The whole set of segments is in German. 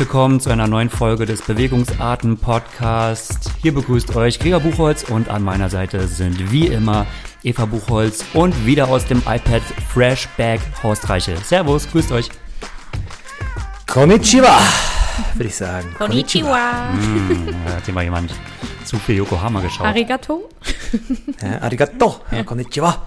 willkommen zu einer neuen Folge des Bewegungsarten Podcast. Hier begrüßt euch Gregor Buchholz und an meiner Seite sind wie immer Eva Buchholz und wieder aus dem iPad Freshback Horst Reiche. Servus, grüßt euch. Konnichiwa, würde ich sagen. Konnichiwa. Hm, da hat hier mal jemand zu viel Yokohama geschaut. Arigato. Ja, arigato. Ja, konnichiwa.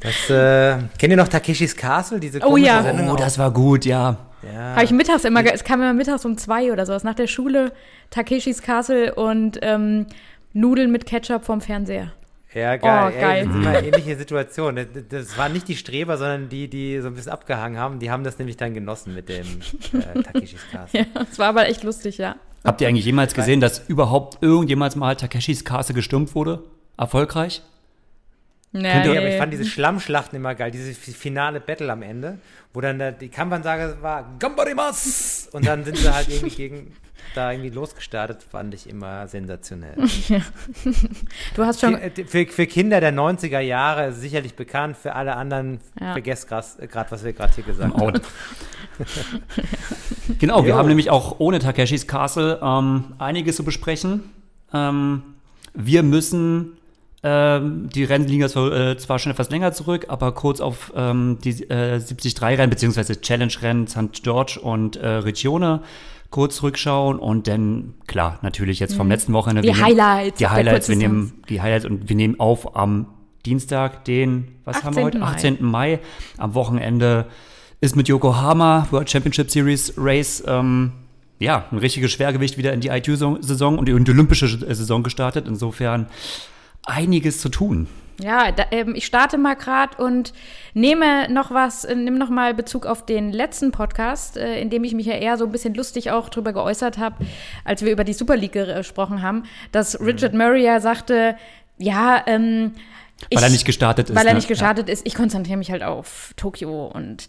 Das, äh, kennt ihr noch Takeshis Castle? Diese Oh ja. Sendung Oh, das war gut, ja. Ja. Habe ich mittags immer, es kam immer mittags um zwei oder sowas nach der Schule, Takeshis Castle und ähm, Nudeln mit Ketchup vom Fernseher. Ja, geil. Oh, geil. Ey, das ist immer eine ähnliche Situation. Das, das waren nicht die Streber, sondern die, die so ein bisschen abgehangen haben. Die haben das nämlich dann genossen mit dem äh, Takeshis Castle. Ja, das war aber echt lustig, ja. Habt ihr eigentlich jemals gesehen, dass überhaupt irgendjemals mal Takeshis Castle gestürmt wurde? Erfolgreich? Nee, Nee, aber ich fand diese Schlammschlachten immer geil, diese fi- finale Battle am Ende, wo dann der, die Kampfansage war Gambarimas und dann sind sie halt irgendwie gegen da irgendwie losgestartet, fand ich immer sensationell. du hast schon, äh, Für, für Kinder der 90er Jahre sicherlich bekannt, für alle anderen Ja. vergesst gerade, was wir gerade hier gesagt haben. Oh. genau, wir Jo. haben nämlich auch ohne Takeshis Castle ähm, einiges zu besprechen. Ähm, wir müssen, ähm, die Rennen liegen jetzt äh, zwar schon etwas länger zurück, aber kurz auf ähm, die äh, 73-Rennen beziehungsweise Challenge-Rennen St. George und äh, Regione kurz zurückschauen und dann, klar, natürlich jetzt vom letzten Wochenende. Mhm. Die nehmen- Highlights Die Highlights, wir nehmen die Highlights und wir nehmen auf am Dienstag, den, was haben wir 18. heute? Mai. 18. Mai. Am Wochenende ist mit Yokohama World Championship Series Race ähm, ja ein richtiges Schwergewicht wieder in die ITU-Saison und die olympische Saison gestartet. Insofern einiges zu tun. ja, da, ähm, ich starte mal gerade und nehme noch was, äh, nimm noch mal Bezug auf den letzten Podcast, äh, in dem ich mich ja eher so ein bisschen lustig auch drüber geäußert habe, als wir über die Super League ger- gesprochen haben, dass Richard Murray ja sagte, ja, ähm, Weil ich- er nicht gestartet ist. Weil er ne? nicht gestartet ist. Ich konzentriere mich halt auf Tokio und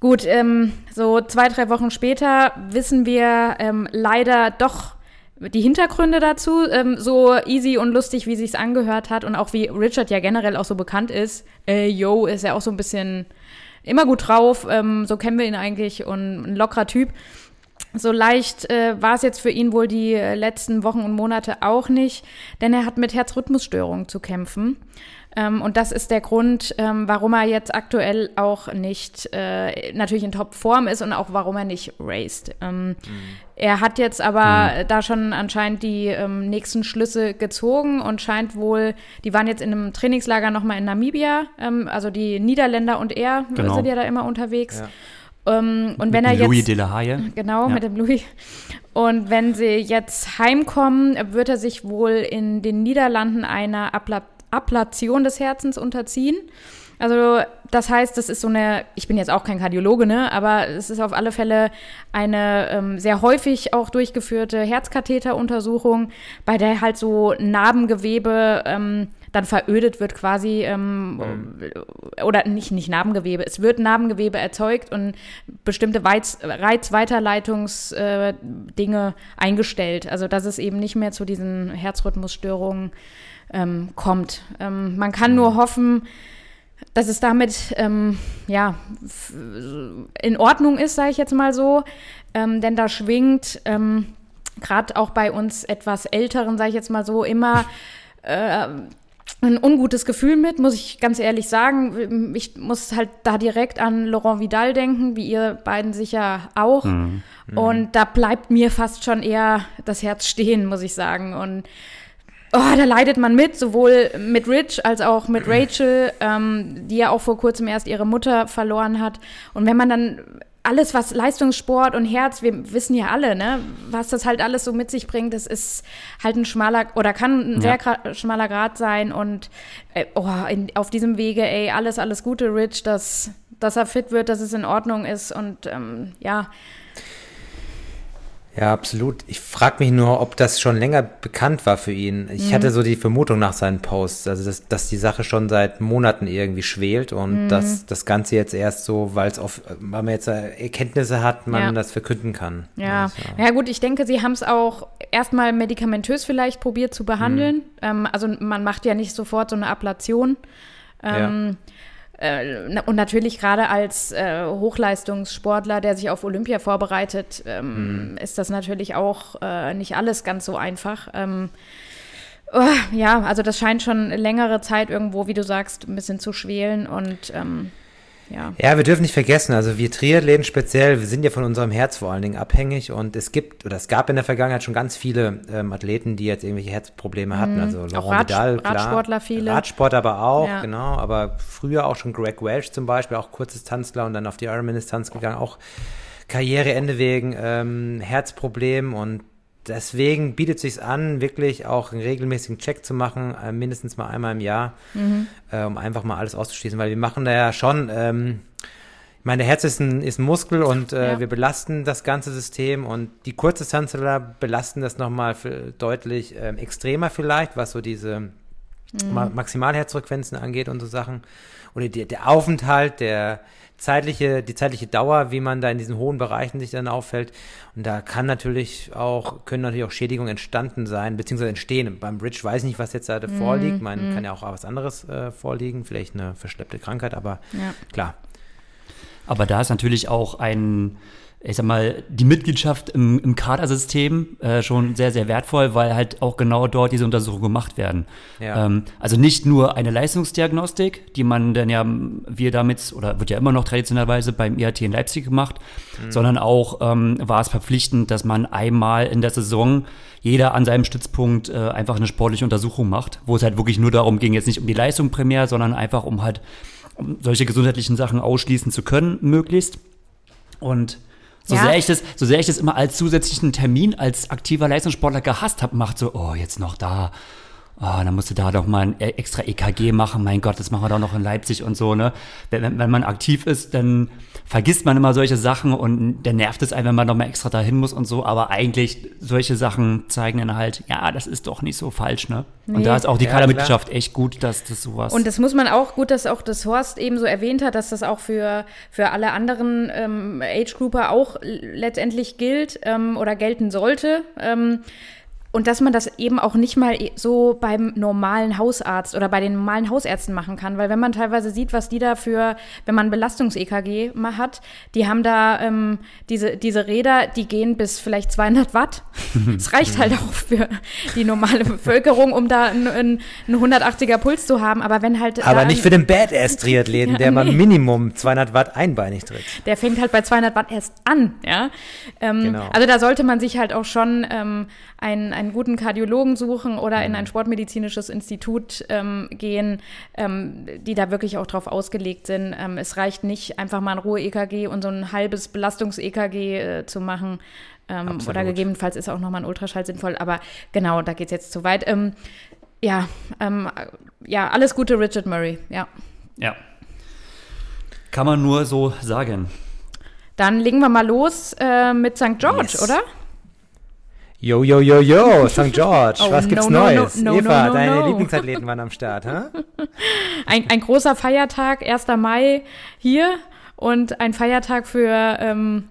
gut, ähm, so zwei, drei Wochen später wissen wir ähm, leider doch die Hintergründe dazu, ähm, so easy und lustig, wie sich's angehört hat und auch wie Richard ja generell auch so bekannt ist. Äh, Yo ist ja auch so ein bisschen immer gut drauf, ähm, so kennen wir ihn eigentlich und ein lockerer Typ. So leicht äh, war es jetzt für ihn wohl die äh, letzten Wochen und Monate auch nicht, denn er hat mit Herzrhythmusstörungen zu kämpfen. Ähm, und das ist der Grund, ähm, warum er jetzt aktuell auch nicht äh, natürlich in Topform ist und auch warum er nicht raced. Ähm, Er hat jetzt aber äh, da schon anscheinend die ähm, nächsten Schlüsse gezogen und scheint wohl, die waren jetzt in einem Trainingslager nochmal in Namibia, ähm, also die Niederländer und er Genau. sind ja da immer unterwegs. Ja. Ähm, und Mit wenn er jetzt Louis de la Haye. Genau, Ja. mit dem Louis. Und wenn sie jetzt heimkommen, wird er sich wohl in den Niederlanden einer Abla Ablation des Herzens unterziehen. Also das heißt, das ist so eine, ich bin jetzt auch kein Kardiologe, ne, aber es ist auf alle Fälle eine ähm, sehr häufig auch durchgeführte Herzkatheteruntersuchung, bei der halt so Narbengewebe ähm, dann verödet wird quasi ähm, oder nicht, nicht Narbengewebe, es wird Narbengewebe erzeugt und bestimmte Weiz Reizweiterleitungsdinge äh, eingestellt. Also dass es eben nicht mehr zu diesen Herzrhythmusstörungen ähm, kommt. Ähm, man kann nur hoffen, dass es damit ähm, ja in Ordnung ist, sage ich jetzt mal so, ähm, denn da schwingt ähm, gerade auch bei uns etwas Älteren, sage ich jetzt mal so, immer äh, ein ungutes Gefühl mit, muss ich ganz ehrlich sagen. Ich muss halt da direkt an Laurent Vidal denken, wie ihr beiden sicher auch. Und da bleibt mir fast schon eher das Herz stehen, muss ich sagen. Und oh, da leidet man mit, sowohl mit Rich als auch mit Rachel, ähm, die ja auch vor kurzem erst ihre Mutter verloren hat. Und wenn man dann alles, was Leistungssport und Herz, wir wissen ja alle, ne, was das halt alles so mit sich bringt, das ist halt ein schmaler oder kann ein sehr gra schmaler Grad sein. Und äh, oh, in, auf diesem Wege, ey, alles, alles Gute, Rich, dass, dass er fit wird, dass es in Ordnung ist. Und ähm, ja, Ja, absolut. Ich frage mich nur, ob das schon länger bekannt war für ihn. Ich hatte so die Vermutung nach seinen Posts, also dass, dass die Sache schon seit Monaten irgendwie schwelt und dass das Ganze jetzt erst so, weil es auf, weil man jetzt Erkenntnisse hat, man Ja. das verkünden kann. Ja, Also, ja gut, ich denke, sie haben es auch erstmal medikamentös vielleicht probiert zu behandeln. Ähm, also man macht ja nicht sofort so eine Ablation. Ähm, äh, und natürlich gerade als äh, Hochleistungssportler, der sich auf Olympia vorbereitet, ähm, mhm. ist das natürlich auch äh, nicht alles ganz so einfach. Ähm, oh, ja, also das scheint schon längere Zeit irgendwo, wie du sagst, ein bisschen zu schwelen und ähm, ja. Ja, wir dürfen nicht vergessen, also wir Triathleten speziell, wir sind ja von unserem Herz vor allen Dingen abhängig und es gibt, oder es gab in der Vergangenheit schon ganz viele ähm, Athleten, die jetzt irgendwelche Herzprobleme hatten. Mhm. Also Laurent auch Rad, Vidal, klar. Radsportler viele. Radsport aber auch, ja. genau. Aber früher auch schon Greg Welch zum Beispiel, auch Kurzdistanzler und dann auf die Ironman-Distanz gegangen, auch Karriereende wegen ähm, Herzproblemen und deswegen bietet es sich an, wirklich auch einen regelmäßigen Check zu machen, äh, mindestens mal einmal im Jahr, mhm. äh, um einfach mal alles auszuschließen, weil wir machen da ja schon, ähm, ich meine, der Herz ist ein, ist ein Muskel und äh, ja. wir belasten das ganze System und die Kurzdistanzler belasten das nochmal deutlich ähm, extremer vielleicht, was so diese mhm. Ma Maximalherzfrequenzen angeht und so Sachen. Oder die, der Aufenthalt, der zeitliche, die zeitliche Dauer, wie man da in diesen hohen Bereichen sich dann auffällt. Und da kann natürlich auch, können natürlich auch Schädigungen entstanden sein, beziehungsweise entstehen. Beim Bridge weiß ich nicht, was jetzt da mm, vorliegt. Man mm. kann ja auch was anderes äh, vorliegen, vielleicht eine verschleppte Krankheit, aber ja. klar. Aber da ist natürlich auch ein ich sag mal, die Mitgliedschaft im, im Kadersystem äh, schon sehr, sehr wertvoll, weil halt auch genau dort diese Untersuchungen gemacht werden. Ja. Ähm, also nicht nur eine Leistungsdiagnostik, die man dann ja, wir damit, oder wird ja immer noch traditionellerweise beim IAT in Leipzig gemacht, mhm. sondern auch ähm, war es verpflichtend, dass man einmal in der Saison jeder an seinem Stützpunkt äh, einfach eine sportliche Untersuchung macht, wo es halt wirklich nur darum ging, jetzt nicht um die Leistung primär, sondern einfach um halt um solche gesundheitlichen Sachen ausschließen zu können, möglichst. Und so, ja. sehr ich das, so sehr ich das immer als zusätzlichen Termin als aktiver Leistungssportler gehasst habe, macht so, oh, jetzt noch da oh, dann musst du da doch mal ein e-, extra EKG machen, mein Gott, das machen wir doch noch in Leipzig und so, ne? Wenn, wenn man aktiv ist, dann vergisst man immer solche Sachen und dann nervt es einen, wenn man noch mal extra dahin muss und so, aber eigentlich solche Sachen zeigen dann halt, ja, das ist doch nicht so falsch, ne? Nee. Und da ist auch die ja, Kadermitgliedschaft echt gut, dass das sowas. Und das muss man auch gut, dass auch das Horst eben so erwähnt hat, dass das auch für, für alle anderen ähm, Age-Grouper auch letztendlich gilt ähm, oder gelten sollte. Ähm, und dass man das eben auch nicht mal so beim normalen Hausarzt oder bei den normalen Hausärzten machen kann. Weil wenn man teilweise sieht, was die da für, wenn man Belastungs-EKG mal hat, die haben da ähm, diese, diese Räder, die gehen bis vielleicht 200 Watt. Das reicht halt auch für die normale Bevölkerung, um da einen, einen 180er Puls zu haben. Aber wenn halt. Aber nicht für den Badass-Triathleten, ja, der nee. mal Minimum 200 Watt einbeinig tritt. Der fängt halt bei 200 Watt erst an, ja. Ähm, genau. Also da sollte man sich halt auch schon ähm, ein, einen guten Kardiologen suchen oder in ein mhm. sportmedizinisches Institut ähm, gehen, ähm, die da wirklich auch drauf ausgelegt sind. Ähm, es reicht nicht, einfach mal ein Ruhe-EKG und so ein halbes Belastungs-EKG äh, zu machen. Ähm, oder gegebenenfalls ist auch nochmal ein Ultraschall sinnvoll. Aber genau, da geht es jetzt zu weit. Ähm, ja, ähm, ja, alles Gute, Richard Murray. Ja. Ja. Kann man nur so sagen. Dann legen wir mal los äh, mit St. George, yes. oder? Yo, yo, yo, yo, St. George, oh, was gibt's no, Neues? No, no, Eva, deine Lieblingsathleten waren am Start, hä? Ein, ein großer Feiertag, 1. Mai hier und ein Feiertag für, ähm,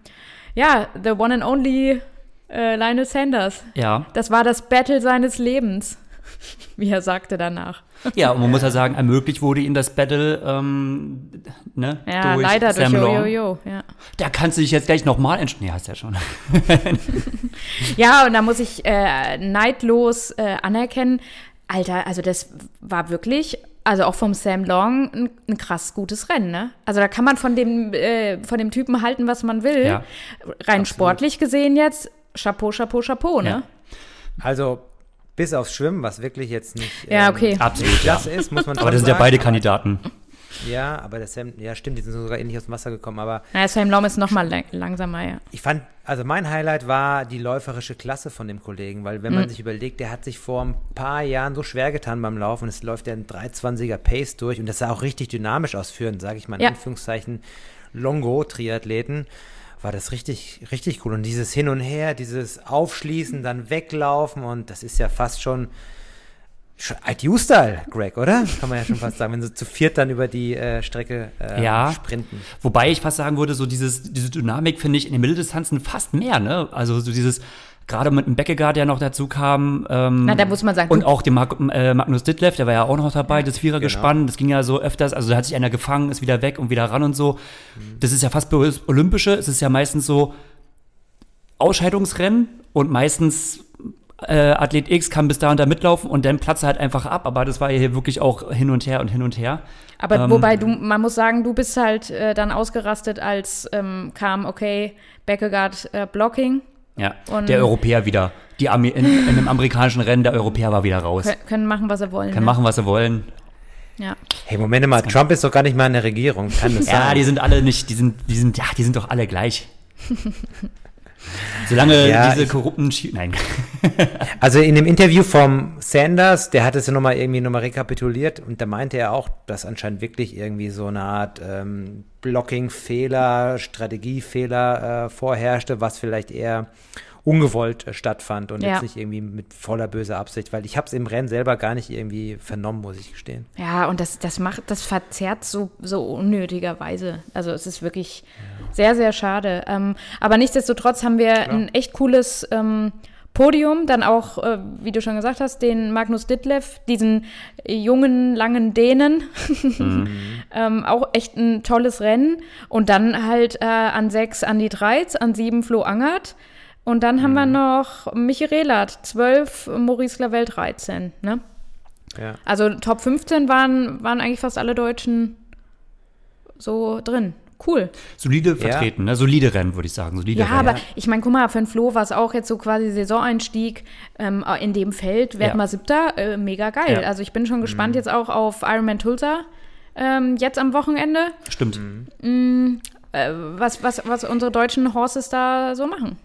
ja, the one and only äh, Lionel Sanders. Ja. Das war das Battle seines Lebens, wie er sagte danach. Ja, und man muss ja sagen, ermöglicht wurde ihm das Battle, ähm, ne? Ja, durch leider Sam durch Jojojo, ja. Da kannst du dich jetzt gleich nochmal entscheiden. Ja, hast ja schon. ja, und da muss ich äh, neidlos äh, anerkennen, Alter, also das war wirklich also auch vom Sam Long ein, ein, krass gutes Rennen, ne? Also da kann man von dem, äh, von dem Typen halten, was man will. Ja, Rein absolut. sportlich gesehen jetzt, Chapeau, Chapeau, Chapeau, ne? Ja. Also bis aufs Schwimmen, was wirklich jetzt nicht ja, ähm, okay. absolut das ja. ist, muss man Aber das sind ja beide Kandidaten. Ja, aber der Sam, ja stimmt, die sind sogar ähnlich aus dem Wasser gekommen, aber. Naja, Sam Lom ist nochmal lang, langsamer, ja. Ich fand, also mein Highlight war die läuferische Klasse von dem Kollegen, weil wenn man mhm. sich überlegt, der hat sich vor ein paar Jahren so schwer getan beim Laufen, es läuft ja ein 320er Pace durch und das sah auch richtig dynamisch ausführen, sage ich mal in ja. Anführungszeichen, Longo-Triathleten war das richtig, richtig cool. Und dieses Hin und Her, dieses Aufschließen, dann weglaufen und das ist ja fast schon, schon ITU-Style, Greg, oder? Kann man ja schon fast sagen, wenn sie zu viert dann über die äh, Strecke äh, ja, sprinten. Wobei ich fast sagen würde, so dieses, diese Dynamik finde ich in den Mitteldistanzen fast mehr, ne? Also so dieses gerade mit dem Beckegaard, der noch dazu kam. Ähm, Na, da muss man sagen, Und auch dem Mag äh, Magnus Ditlev, der war ja auch noch dabei, das Genau. Vierergespann. Das ging ja so öfters, also da hat sich einer gefangen, ist wieder weg und wieder ran und so. Das ist ja fast Olympische. Es ist ja meistens so Ausscheidungsrennen und meistens äh, Athlet X kann bis da und da mitlaufen und dann platzt er halt einfach ab. Aber das war ja hier wirklich auch hin und her und hin und her. Aber Ähm, wobei du, man muss sagen, du bist halt äh, dann ausgerastet, als ähm, kam, okay, Beckegaard äh, Blocking. Ja, Und- der Europäer wieder. Die Arme in, in dem amerikanischen Rennen, der Europäer war wieder raus. Kö- können machen, was sie wollen. Kann ne? machen, was sie wollen. Ja. Hey, Moment mal, Trump ist doch gar nicht mal in der Regierung. Kann das Ja, sein? die sind alle nicht, die sind, die sind, ja, die sind doch alle gleich. Solange Ja, diese korrupten Schi Nein. Also in dem Interview vom Sanders, der hat es ja nochmal irgendwie nochmal rekapituliert und da meinte er auch, dass anscheinend wirklich irgendwie so eine Art ähm, Blocking-Fehler, Strategiefehler äh, vorherrschte, was vielleicht eher ungewollt äh, stattfand und Ja. jetzt nicht irgendwie mit voller böser Absicht, weil ich habe es im Rennen selber gar nicht irgendwie vernommen, muss ich gestehen. Ja, und das, das macht, das verzerrt so, so unnötigerweise. Also es ist wirklich sehr, sehr schade. Ähm, aber nichtsdestotrotz haben wir ein echt cooles ähm, Podium, dann auch, äh, wie du schon gesagt hast, den Magnus Ditlev, diesen jungen, langen Dänen. ähm, auch echt ein tolles Rennen. Und dann halt äh, an sechs Andi Dreiz, an sieben Flo Angert. Und dann haben wir noch Michi Rehlert, zwölf, Maurice Lavelle 13. Ne? Ja. Also Top 15 waren, waren eigentlich fast alle Deutschen so drin. Cool. Solide Ja. vertreten, ne? solide Rennen, würde ich sagen. Solide Ja, Rennen. aber ich meine, guck mal, für den Flo war es auch jetzt so quasi Saisoneinstieg ähm, in dem Feld. Werd Ja. mal siebter, äh, mega geil. Ja. Also ich bin schon gespannt jetzt auch auf Ironman Tulsa ähm, jetzt am Wochenende, Stimmt. äh, was, was, was unsere deutschen Horses da so machen.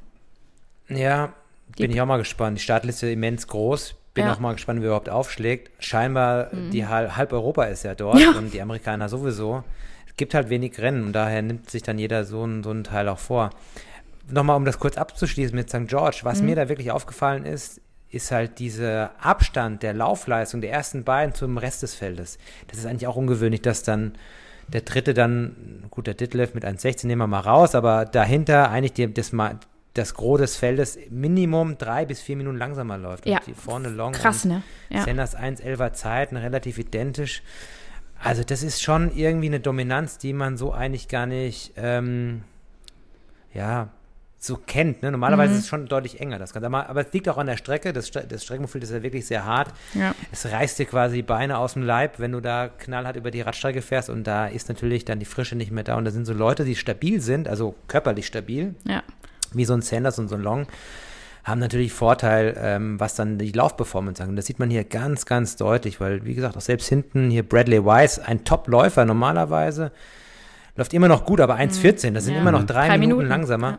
Ja, bin ich auch mal gespannt. Die Startliste immens groß. Bin Ja. auch mal gespannt, wie er überhaupt aufschlägt. Scheinbar, die halb, Europa ist ja dort Ja. und die Amerikaner sowieso. Es gibt halt wenig Rennen und daher nimmt sich dann jeder so einen, so einen Teil auch vor. Nochmal, um das kurz abzuschließen mit St. George, was mir da wirklich aufgefallen ist, ist halt dieser Abstand der Laufleistung der ersten beiden zum Rest des Feldes. Das ist eigentlich auch ungewöhnlich, dass dann der dritte dann, gut, der Ditlev mit 1,16 nehmen wir mal raus, aber dahinter eigentlich die, das, das Gros des Feldes Minimum drei bis vier Minuten langsamer läuft. Ja. Und die vorne Long Krass, ne? Ja. Sanders 1,11er Zeiten, relativ identisch. Also das ist schon irgendwie eine Dominanz, die man so eigentlich gar nicht, ähm, ja, so kennt. Ne? Normalerweise Mhm. ist es schon deutlich enger, das Ganze. Aber, aber es liegt auch an der Strecke. Das, Stre- das Streckenprofil ist ja wirklich sehr hart. Ja. Es reißt dir quasi die Beine aus dem Leib, wenn du da knallhart über die Radstrecke fährst und da ist natürlich dann die Frische nicht mehr da. Und da sind so Leute, die stabil sind, also körperlich stabil, Ja. Wie so ein Sanders und so ein Long, haben natürlich Vorteil, ähm, was dann die Laufperformance angeht. Das sieht man hier ganz, ganz deutlich, weil, wie gesagt, auch selbst hinten hier Bradley Weiss, ein Top-Läufer normalerweise, läuft immer noch gut, aber 1,14, das sind Ja. immer noch drei, Drei Minuten, Minuten, langsamer. Ja.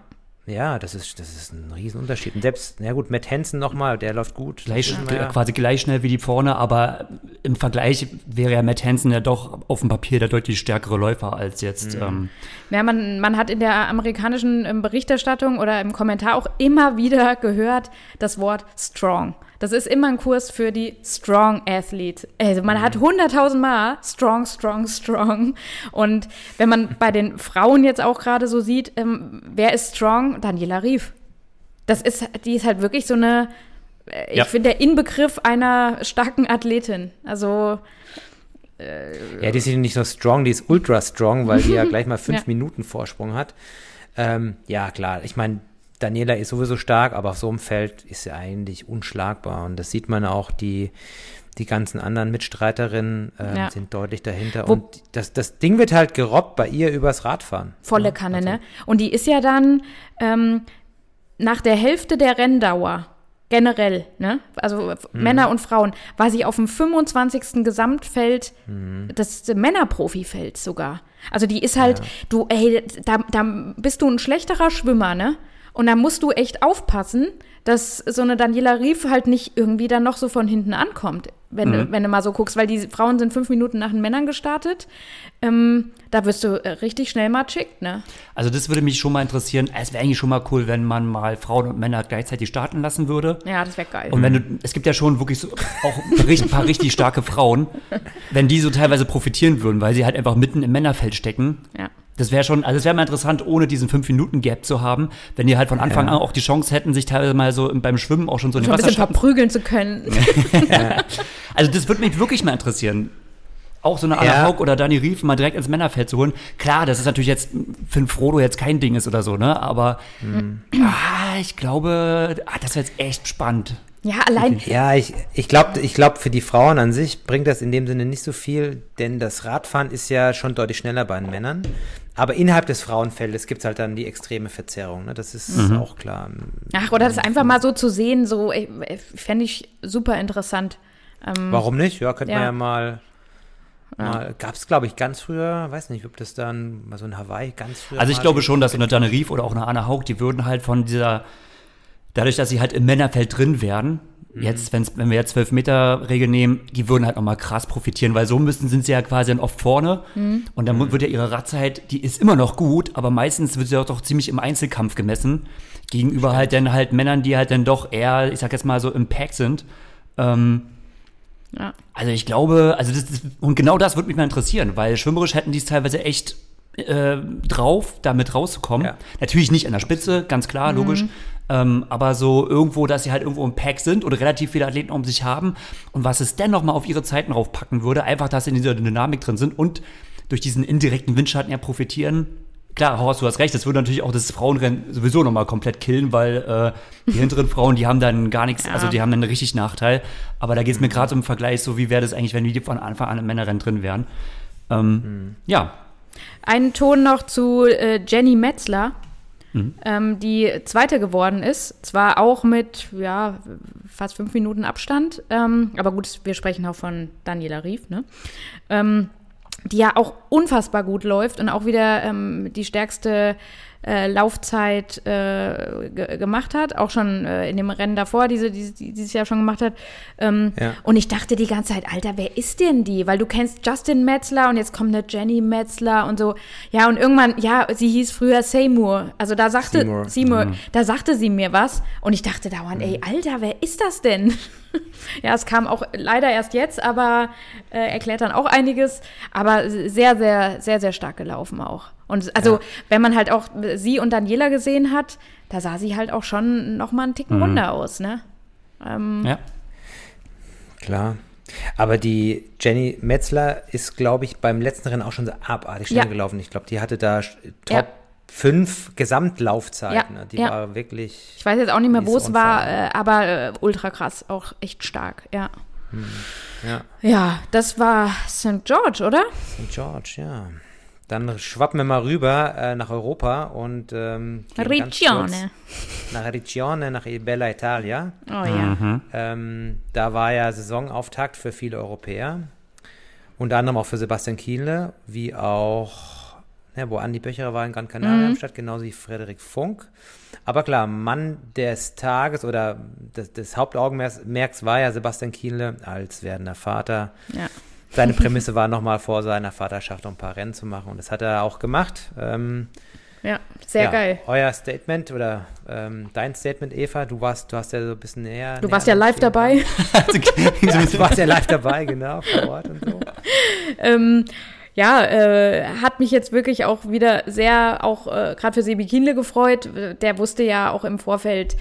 Das ist, das ist ein Riesenunterschied. Und selbst, na gut, Matt Hansen nochmal, der läuft gut. Gleich, ja. Quasi gleich schnell wie die vorne, aber im Vergleich wäre ja Matt Hansen ja doch auf dem Papier der deutlich stärkere Läufer als jetzt. Mhm. Ähm, Ja, man, man hat in der amerikanischen ähm, Berichterstattung oder im Kommentar auch immer wieder gehört das Wort strong. Das ist immer ein Kurs für die Strong Athlete. Also man hat hunderttausend Mal strong, strong, strong. Und wenn man bei den Frauen jetzt auch gerade so sieht, ähm, wer ist strong? Daniela Rief. Das ist, die ist halt wirklich so eine, äh, ich Ja. finde, der Inbegriff einer starken Athletin. Also, Ja, die ist nicht nur strong, die ist ultra strong, weil die ja gleich mal fünf Ja. Minuten Vorsprung hat. Ähm, ja, klar. Ich meine, Daniela ist sowieso stark, aber auf so einem Feld ist sie eigentlich unschlagbar. Und das sieht man auch, die, die ganzen anderen Mitstreiterinnen ähm, Ja. sind deutlich dahinter. Wo- und das, das Ding wird halt gerobbt bei ihr übers Radfahren. Volle Kanne, ne? Und die ist ja dann ähm, nach der Hälfte der Renndauer generell, ne? Also f- Männer und Frauen, war sie auf dem 25. Gesamtfeld des Männerprofifelds sogar. Also die ist halt, du, ey, da, da bist du ein schlechterer Schwimmer, ne? Und da musst du echt aufpassen, dass so eine Daniela Rief halt nicht irgendwie dann noch so von hinten ankommt, wenn, du, wenn du mal so guckst, weil die Frauen sind fünf Minuten nach den Männern gestartet. Ähm, da wirst du äh, richtig schnell mal chickt, ne? also das würde mich schon mal interessieren. Es wäre eigentlich schon mal cool, wenn man mal Frauen und Männer gleichzeitig starten lassen würde. Ja, das wäre geil. Und wenn du, es gibt ja schon wirklich so auch ein paar richtig starke Frauen, wenn die so teilweise profitieren würden, weil sie halt einfach mitten im Männerfeld stecken, ja. Das wäre schon, also es wäre mal interessant, ohne diesen 5-Minuten-Gap zu haben, wenn die halt von Anfang Ja. an auch die Chance hätten, sich teilweise mal so beim Schwimmen auch schon so in den Schon ein bisschen verprügeln zu können. Also das würde mich wirklich mal interessieren. Auch so eine Anna Ja. Haug oder Dani Rief mal direkt ins Männerfeld zu holen. Klar, das ist natürlich jetzt für einen Frodo jetzt kein Ding ist oder so, ne? Aber ah, ich glaube, ah, das wäre jetzt echt spannend. Ja, allein, Ja, ich, ich glaube, ich glaub, für die Frauen an sich bringt das in dem Sinne nicht so viel, denn das Radfahren ist ja schon deutlich schneller bei den Männern. Aber innerhalb des Frauenfeldes gibt es halt dann die extreme Verzerrung, ne? das ist auch klar. ach, oder das einfach mal so zu sehen, so fände ich super interessant. Ähm, Warum nicht? Ja, könnte Ja. man ja mal. mal Gab es, glaube ich, ganz früher, weiß nicht, ob das dann mal so in Hawaii ganz früher. Also ich glaube schon, dass so eine Dani Rief oder auch eine Anna Haug, die würden halt von dieser, dadurch, dass sie halt im Männerfeld drin wären, jetzt, wenn's, wenn wir jetzt 12 Meter Regel nehmen, die würden halt nochmal krass profitieren, weil so müssen, sind sie ja quasi dann oft vorne und dann mu- wird ja ihre Radzeit, die ist immer noch gut, aber meistens wird sie auch doch ziemlich im Einzelkampf gemessen, gegenüber halt dann halt Männern, die halt dann doch eher, ich sag jetzt mal so im Pack sind. Ähm, Ja. also ich glaube, also das, das und genau das würde mich mal interessieren, weil schwimmerisch hätten die es teilweise echt äh, drauf, damit rauszukommen. Ja. Natürlich nicht an der Spitze, ganz klar, logisch. Ähm, aber so irgendwo, dass sie halt irgendwo im Pack sind oder relativ viele Athleten um sich haben. Und was es denn nochmal auf ihre Zeiten raufpacken würde, einfach, dass sie in dieser Dynamik drin sind und durch diesen indirekten Windschatten ja profitieren. Klar, Horst, du hast recht, das würde natürlich auch das Frauenrennen sowieso nochmal komplett killen, weil äh, die hinteren Frauen, die haben dann gar nichts, Ja. also die haben dann einen richtig Nachteil. Aber da geht es mir gerade so im Vergleich, so wie wäre das eigentlich, wenn die von Anfang an im Männerrennen drin wären. Ähm, Ja, Einen Ton noch zu äh, Jenny Metzler, ähm, die Zweite geworden ist. Zwar auch mit ja, fast fünf Minuten Abstand, ähm, aber gut, wir sprechen auch von Daniela Rief, ne? Ähm, die ja auch unfassbar gut läuft und auch wieder ähm, die stärkste äh, Laufzeit äh, ge gemacht hat, auch schon äh, in dem Rennen davor, diese, diese, die dieses Jahr schon gemacht hat. Ähm, Ja. Und ich dachte die ganze Zeit, Alter, wer ist denn die? Weil du kennst Justin Metzler und jetzt kommt eine Jenny Metzler und so. Ja, und irgendwann, ja, sie hieß früher Seymour. Also da sagte Seymour. Seymour, da sagte sie mir was und ich dachte dauernd, ey, Alter, wer ist das denn? ja, es kam auch leider erst jetzt, aber äh, erklärt dann auch einiges. Aber sehr, sehr, sehr, sehr stark gelaufen auch. Und also, Ja. wenn man halt auch sie und Daniela gesehen hat, da sah sie halt auch schon noch mal einen Ticken runder aus, ne? Ähm, ja. Klar. Aber die Jenny Metzler ist, glaube ich, beim letzten Rennen auch schon so abartig schnell Ja. gelaufen. Ich glaube, die hatte da sch- Ja. Top 5 Gesamtlaufzeit. Ja, Ne? Die ja. war wirklich. Ich weiß jetzt auch nicht mehr, wo es war, äh, aber äh, ultra krass, auch echt stark, ja. Ja. Ja, das war St. George, oder? St. George, ja. Dann schwappen wir mal rüber äh, nach Europa und ähm, Riccione. nach Riccione, nach Bella Italia. Oh ja. Ähm, da war ja Saisonauftakt für viele Europäer. Unter anderem auch für Sebastian Kienle, wie auch, ja, wo Andi Böcherer war in Gran Canaria am Start, genauso wie Frederik Funk. Aber klar, Mann des Tages oder des, des Hauptaugenmerks war ja Sebastian Kienle als werdender Vater. Ja. Seine Prämisse war nochmal vor seiner Vaterschaft noch ein paar Rennen zu machen und das hat er auch gemacht. Ähm, Ja, sehr ja, geil. Euer Statement oder ähm, dein Statement, Eva, du warst, du hast ja so ein bisschen näher. Du näher warst ja live dabei. Du warst ja live dabei, genau, vor Ort und so. ähm, ja, äh, hat mich jetzt wirklich auch wieder sehr, auch äh, gerade für Sebi Kienle gefreut. Der wusste ja auch im Vorfeld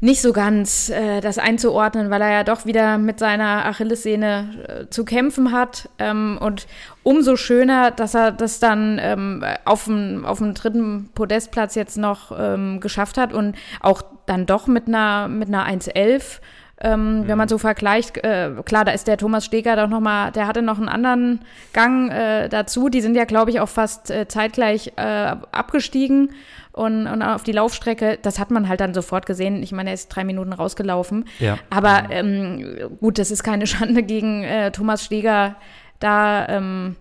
nicht so ganz äh, das einzuordnen, weil er ja doch wieder mit seiner Achillessehne äh, zu kämpfen hat. Ähm, und umso schöner, dass er das dann ähm, auf dem dritten Podestplatz jetzt noch ähm, geschafft hat und auch dann doch mit einer mit einer 1,11 ähm, Wenn man so vergleicht, äh, klar, da ist der Thomas Steger doch noch mal, der hatte noch einen anderen Gang äh, dazu. Die sind ja, glaube ich, auch fast äh, zeitgleich äh, abgestiegen und, und auf die Laufstrecke. Das hat man halt dann sofort gesehen. Ich meine, er ist drei Minuten rausgelaufen. Ja. Aber ähm, gut, das ist keine Schande gegen äh, Thomas Steger da. Ähm,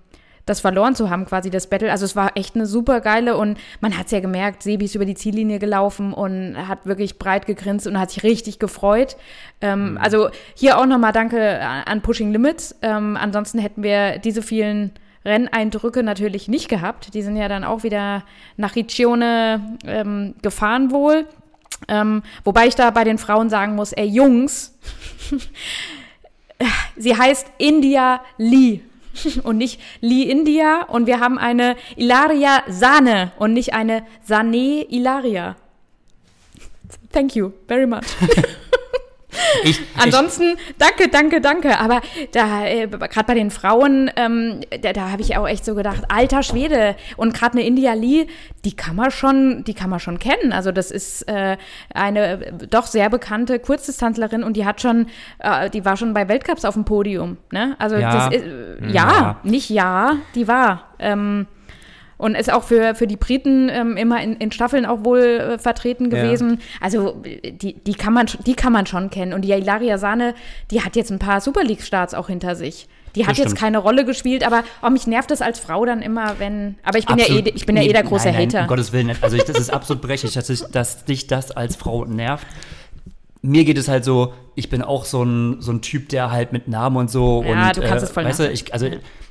das verloren zu haben, quasi das Battle. Also es war echt eine super geile und man hat es ja gemerkt, Sebi ist über die Ziellinie gelaufen und hat wirklich breit gegrinst und hat sich richtig gefreut. Ähm, Also hier auch nochmal danke an Pushing Limits. Ähm, ansonsten hätten wir diese vielen Renneindrücke natürlich nicht gehabt. Die sind ja dann auch wieder nach Riccione ähm, gefahren wohl. Ähm, wobei ich da bei den Frauen sagen muss, ey Jungs, sie heißt India Lee. und nicht Lee India. Und wir haben eine Ilaria Sahne und nicht eine Sane Ilaria. Thank you very much. Ich, Ansonsten, danke, danke, danke. Aber da, äh, gerade bei den Frauen, ähm, da, da habe ich auch echt so gedacht, alter Schwede. Und gerade eine India Lee, die kann man schon, die kann man schon kennen. Also das ist äh, eine äh, doch sehr bekannte Kurzdistanzlerin und die hat schon, äh, die war schon bei Weltcups auf dem Podium. Ne? Also Ja. das ist, äh, ja, Ja. nicht ja, die war. Ähm, und ist auch für, für die Briten ähm, immer in, in Staffeln auch wohl äh, vertreten Ja. gewesen. Also äh, die, die, kann man, die kann man schon kennen. Und die Ilaria Sahne, die hat jetzt ein paar Super League-Starts auch hinter sich. Die hat Das jetzt stimmt. keine Rolle gespielt, aber oh, mich nervt das als Frau dann immer, wenn. Aber ich bin ja eh, Absolut. ich bin ja eh der Nee, große nein, nein, Hater. Um Gottes Willen nicht. Also ich, das ist absolut berechtigt, dass, ich, dass dich das als Frau nervt. Mir geht es halt so, ich bin auch so ein, so ein Typ, der halt mit Namen und so Ja, und du kannst äh, es voll weißt du, ich, also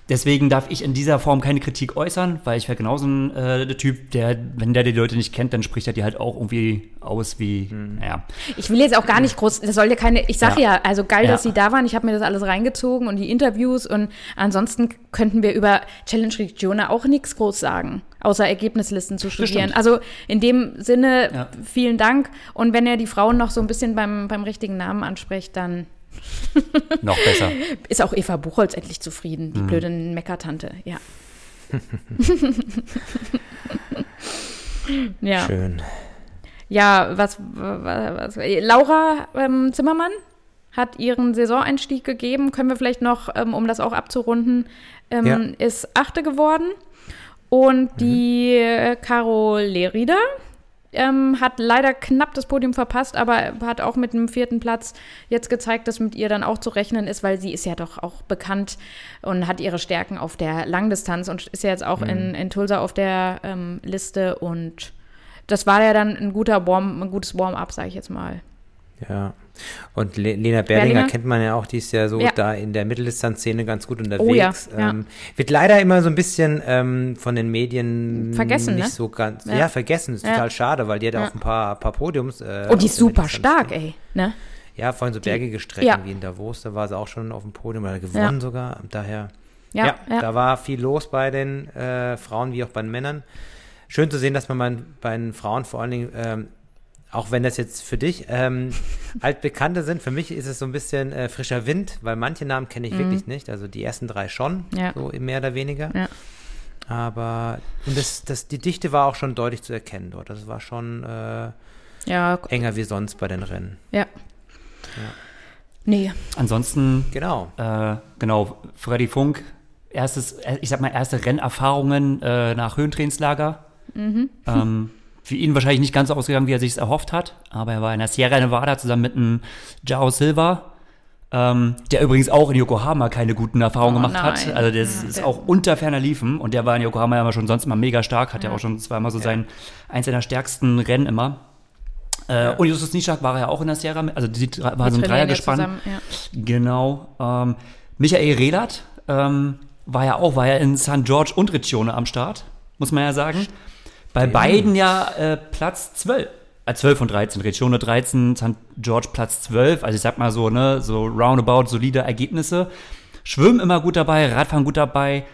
deswegen darf ich in dieser Form keine Kritik äußern, weil ich wäre genauso ein äh, der Typ, der, wenn der die Leute nicht kennt, dann spricht er die halt auch irgendwie aus wie, Hm. naja. Ich will jetzt auch gar nicht groß, das soll ja keine, ich sag ja, Ja. also geil, Ja. dass sie da waren. Ich habe mir das alles reingezogen und die Interviews und ansonsten könnten wir über Challenge Regione auch nichts groß sagen, außer Ergebnislisten zu studieren. Also in dem Sinne, Ja. vielen Dank. Und wenn ihr die Frauen noch so ein bisschen beim, beim richtigen Namen ansprecht, dann Noch besser. ist auch Eva Buchholz endlich zufrieden, die blöde Meckertante, ja. ja. Schön. Ja, was, was, was Laura ähm, Zimmermann hat ihren Saisoneinstieg gegeben. Können wir vielleicht noch, ähm, um das auch abzurunden, ähm, Ja. ist Achte geworden. Und die äh, Caro Lerida ähm, hat leider knapp das Podium verpasst, aber hat auch mit einem vierten Platz jetzt gezeigt, dass mit ihr dann auch zu rechnen ist, weil sie ist ja doch auch bekannt und hat ihre Stärken auf der Langdistanz und ist ja jetzt auch in, in Tulsa auf der ähm, Liste und das war ja dann ein guter Warm, ein gutes Warm-up, sage ich jetzt mal. Ja. Und Le Lena Berlinger, Berlinger? kennt man ja auch, die ist ja so Ja. da in der Mitteldistanzszene ganz gut unterwegs. Oh ja. Ähm, wird leider immer so ein bisschen ähm, von den Medien Vergessen, nicht ne? so ganz. Ja. Vergessen. ist total schade, weil die hat Ja. auch ein paar, paar Podiums. Äh, Und die ist super stark, ey. Ne? Ja, vorhin so bergige Strecken wie in Davos, da war sie auch schon auf dem Podium, oder gewonnen sogar. Daher, ja. da war viel los bei den äh, Frauen wie auch bei den Männern. Schön zu sehen, dass man bei, bei den Frauen vor allen Dingen, ähm, auch wenn das jetzt für dich ähm, altbekannte sind, für mich ist es so ein bisschen äh, frischer Wind, weil manche Namen kenne ich wirklich nicht. Also die ersten drei schon, Mhm. Ja. so mehr oder weniger. Ja. Aber und das, das, die Dichte war auch schon deutlich zu erkennen dort. Das war schon äh, Ja, enger wie sonst bei den Rennen. ja. Nee, Ansonsten Genau. Äh, genau, Freddy Funk, erstes, äh, ich sag mal, erste Rennerfahrungen äh, nach Höhentrainingslager. Ähm, für ihn wahrscheinlich nicht ganz so ausgegangen, wie er sich es erhofft hat, aber er war in der Sierra Nevada zusammen mit einem Jao Silva, ähm, der übrigens auch in Yokohama keine guten Erfahrungen Oh gemacht hat. nein. Also das Ja, ist der- auch unter ferner Liefen und der war in Yokohama ja immer schon sonst immer mega stark, hat ja, auch schon zweimal so sein, eins seiner stärksten Rennen immer. Äh, Und Justus Nieschak war ja auch in der Sierra, also die war so ein ja Dreiergespann. zusammen, ja. Genau. Ähm, Michael Rehlert ähm, war ja auch, war ja in St. George und Riccione am Start, muss man ja sagen. Bei beiden ja äh, Platz 12. Äh, 12 und 13. Riccione 13, St. George Platz 12. Also ich sag mal so, ne, so roundabout solide Ergebnisse. Schwimmen immer gut dabei, Radfahren gut dabei,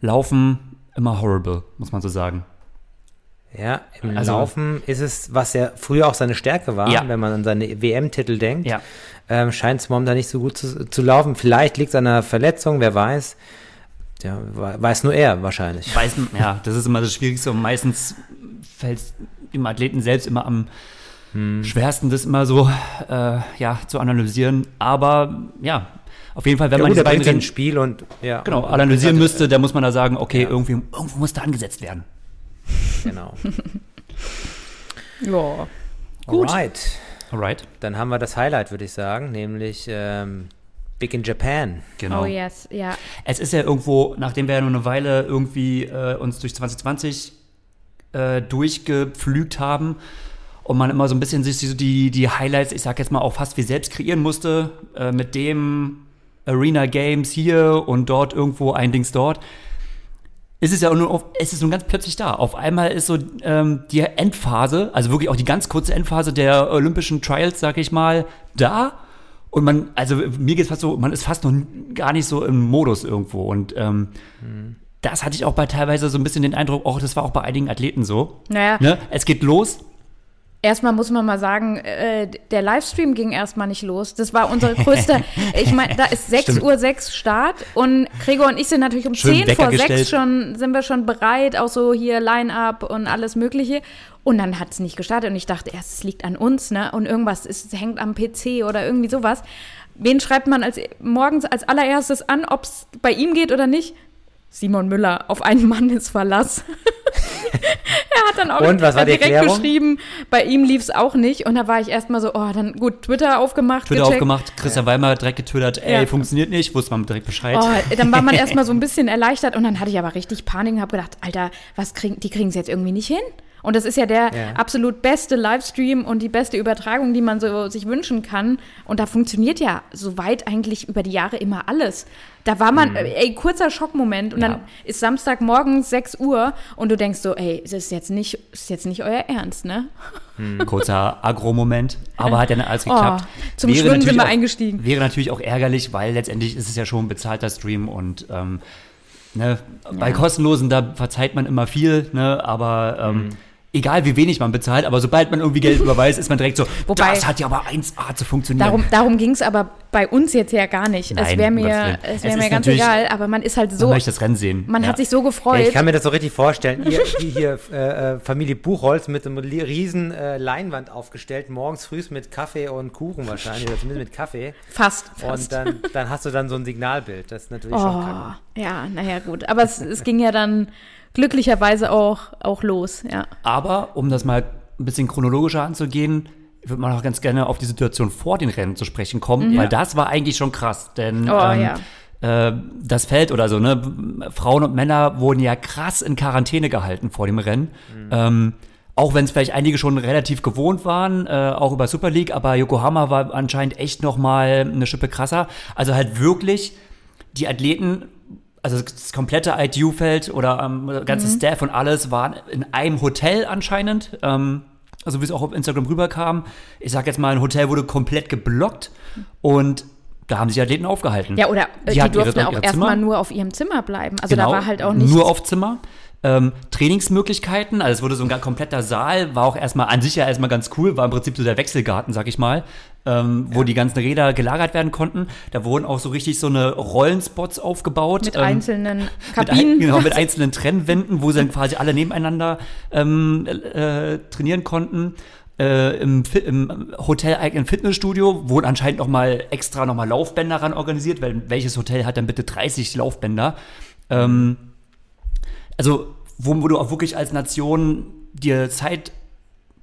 Laufen immer horrible, muss man so sagen. Ja, im Also- Laufen ist es, was ja früher auch seine Stärke war, Ja. wenn man an seine WM-Titel denkt, Ja. ähm, scheint es momentan nicht so gut zu, zu laufen. Vielleicht liegt es an einer Verletzung, wer weiß. Ja, we- weiß nur er wahrscheinlich. Weiß, ja, das ist immer das Schwierigste und meistens fällt es dem Athleten selbst immer am schwersten, das immer so äh, ja, zu analysieren. Aber ja, auf jeden Fall, wenn Ja, man gut, diese beiden Rennen Spiel und ja. genau, und- analysieren und- müsste, dann muss man da sagen, okay, Ja. irgendwie, irgendwo muss da angesetzt werden. Genau. Ja. Gut. Alright. Alright, Dann haben wir das Highlight, würde ich sagen, nämlich ähm, Big in Japan. genau. Oh yes, ja. Es ist ja irgendwo, nachdem wir ja nur eine Weile irgendwie äh, uns durch 2020 äh, durchgepflügt haben und man immer so ein bisschen sich so die, die Highlights, ich sag jetzt mal auch fast wie selbst kreieren musste, äh, mit dem Arena Games hier und dort irgendwo ein Dings dort, ist es ja nur auf, es ist nun ganz plötzlich da. Auf einmal ist so ähm, die Endphase, also wirklich auch die ganz kurze Endphase der Olympischen Trials, sag ich mal, da. Und man, also mir geht es fast so, man ist fast noch gar nicht so im Modus irgendwo. Und ähm, mhm. das hatte ich auch bei teilweise so ein bisschen den Eindruck, auch das war auch bei einigen Athleten so. Naja. Ne? Es geht los, Erstmal muss man mal sagen, äh, der Livestream ging erstmal nicht los. Das war unsere größte. ich meine, da ist 6 Uhr 6 Start und Gregor und ich sind natürlich um Schön 10 vor 6 schon, sind wir schon bereit, auch so hier Line-Up und alles Mögliche. Und dann hat es nicht gestartet und ich dachte erst, es liegt an uns, ne? Und irgendwas ist, hängt am PC oder irgendwie sowas. Wen schreibt man als morgens als allererstes an, ob es bei ihm geht oder nicht? Simon Müller, auf einen Mann ist Verlass. er hat dann auch und, was war direkt Erklärung? geschrieben, bei ihm lief es auch nicht. Und da war ich erstmal so, oh, dann gut, Twitter aufgemacht. Twitter gecheckt. aufgemacht, Christian ja. Weimar direkt getwittert, ey, ja. funktioniert nicht, wusste man direkt Bescheid. Oh, dann war man erstmal so ein bisschen erleichtert und dann hatte ich aber richtig Panik und habe gedacht, Alter, was kriegen, die kriegen es jetzt irgendwie nicht hin. Und das ist ja der ja. absolut beste Livestream und die beste Übertragung, die man so sich wünschen kann. Und da funktioniert ja soweit eigentlich über die Jahre immer alles. Da war man, mhm. ey, kurzer Schockmoment und ja. dann ist Samstagmorgen 6 Uhr und du denkst so, ey, das ist jetzt nicht, ist jetzt nicht euer Ernst, ne? Mhm. Kurzer Agro-Moment, aber hat ja alles oh, geklappt. Oh, zum wäre Schwimmen sind wir auch, eingestiegen. Wäre natürlich auch ärgerlich, weil letztendlich ist es ja schon ein bezahlter Stream und ähm, ne, ja. bei kostenlosen, da verzeiht man immer viel, ne, aber ähm, mhm egal wie wenig man bezahlt, aber sobald man irgendwie Geld überweist, ist man direkt so, Wobei, das hat ja aber 1A zu funktionieren. Darum, darum ging es aber bei uns jetzt ja gar nicht. Nein, es wäre mir, es wär mir ganz egal, aber man ist halt so. Man möchte das Rennen sehen. Man ja. hat sich so gefreut. Ja, ich kann mir das so richtig vorstellen. Ihr, hier äh, äh, Familie Buchholz mit einem riesen äh, Leinwand aufgestellt, morgens früh mit Kaffee und Kuchen wahrscheinlich, oder zumindest mit Kaffee. Fast. Und dann, dann hast du dann so ein Signalbild. Das ist natürlich oh, schon kacke. Ja, naja, gut. Aber es, es ging ja dann glücklicherweise auch, auch los, ja. Aber um das mal ein bisschen chronologischer anzugehen, würde man auch ganz gerne auf die Situation vor den Rennen zu sprechen kommen, mhm. weil das war eigentlich schon krass, denn oh, ähm, ja. äh, das Feld oder so, ne, Frauen und Männer wurden ja krass in Quarantäne gehalten vor dem Rennen. Mhm. Ähm, auch wenn es vielleicht einige schon relativ gewohnt waren, äh, auch über Super League, aber Yokohama war anscheinend echt noch mal eine Schippe krasser. Also halt wirklich die Athleten also das komplette ITU-Feld oder ähm, ganze mhm. Staff und alles waren in einem Hotel anscheinend. Ähm, also wie es auch auf Instagram rüberkam. Ich sag jetzt mal, ein Hotel wurde komplett geblockt und da haben sich Athleten aufgehalten. Ja, oder die, die durften ihre, auch erstmal nur auf ihrem Zimmer bleiben. Also genau, da war halt auch nicht. Nur auf Zimmer. Ähm, Trainingsmöglichkeiten, also es wurde so ein kompletter Saal, war auch erstmal an sich ja erstmal ganz cool, war im Prinzip so der Wechselgarten, sag ich mal, ähm, wo ja. die ganzen Räder gelagert werden konnten. Da wurden auch so richtig so eine Rollenspots aufgebaut. Mit ähm, einzelnen Kabinen. Mit, genau, mit einzelnen Trennwänden, wo sie dann quasi alle nebeneinander ähm, äh, trainieren konnten. Äh, im, im Hotel eigenen Fitnessstudio wurden anscheinend noch mal extra noch mal Laufbänder ran organisiert, weil welches Hotel hat dann bitte 30 Laufbänder? Ähm, also wo, wo du auch wirklich als Nation dir Zeit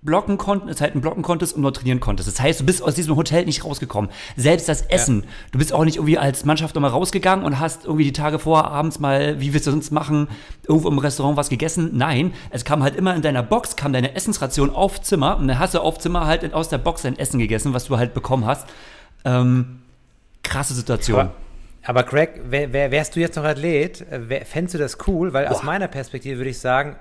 blocken konnten, Zeiten blocken konntest und nur trainieren konntest. Das heißt, du bist aus diesem Hotel nicht rausgekommen. Selbst das Essen. Ja. Du bist auch nicht irgendwie als Mannschaft nochmal rausgegangen und hast irgendwie die Tage vor abends mal, wie willst du sonst machen, irgendwo im Restaurant was gegessen. Nein, es kam halt immer in deiner Box, kam deine Essensration auf Zimmer und dann hast du auf Zimmer halt aus der Box dein Essen gegessen, was du halt bekommen hast. Ähm, krasse Situation. Aber aber Craig, wär, wär, wärst du jetzt noch Athlet, wär, fändest du das cool? Weil Boah. aus meiner Perspektive würde ich sagen,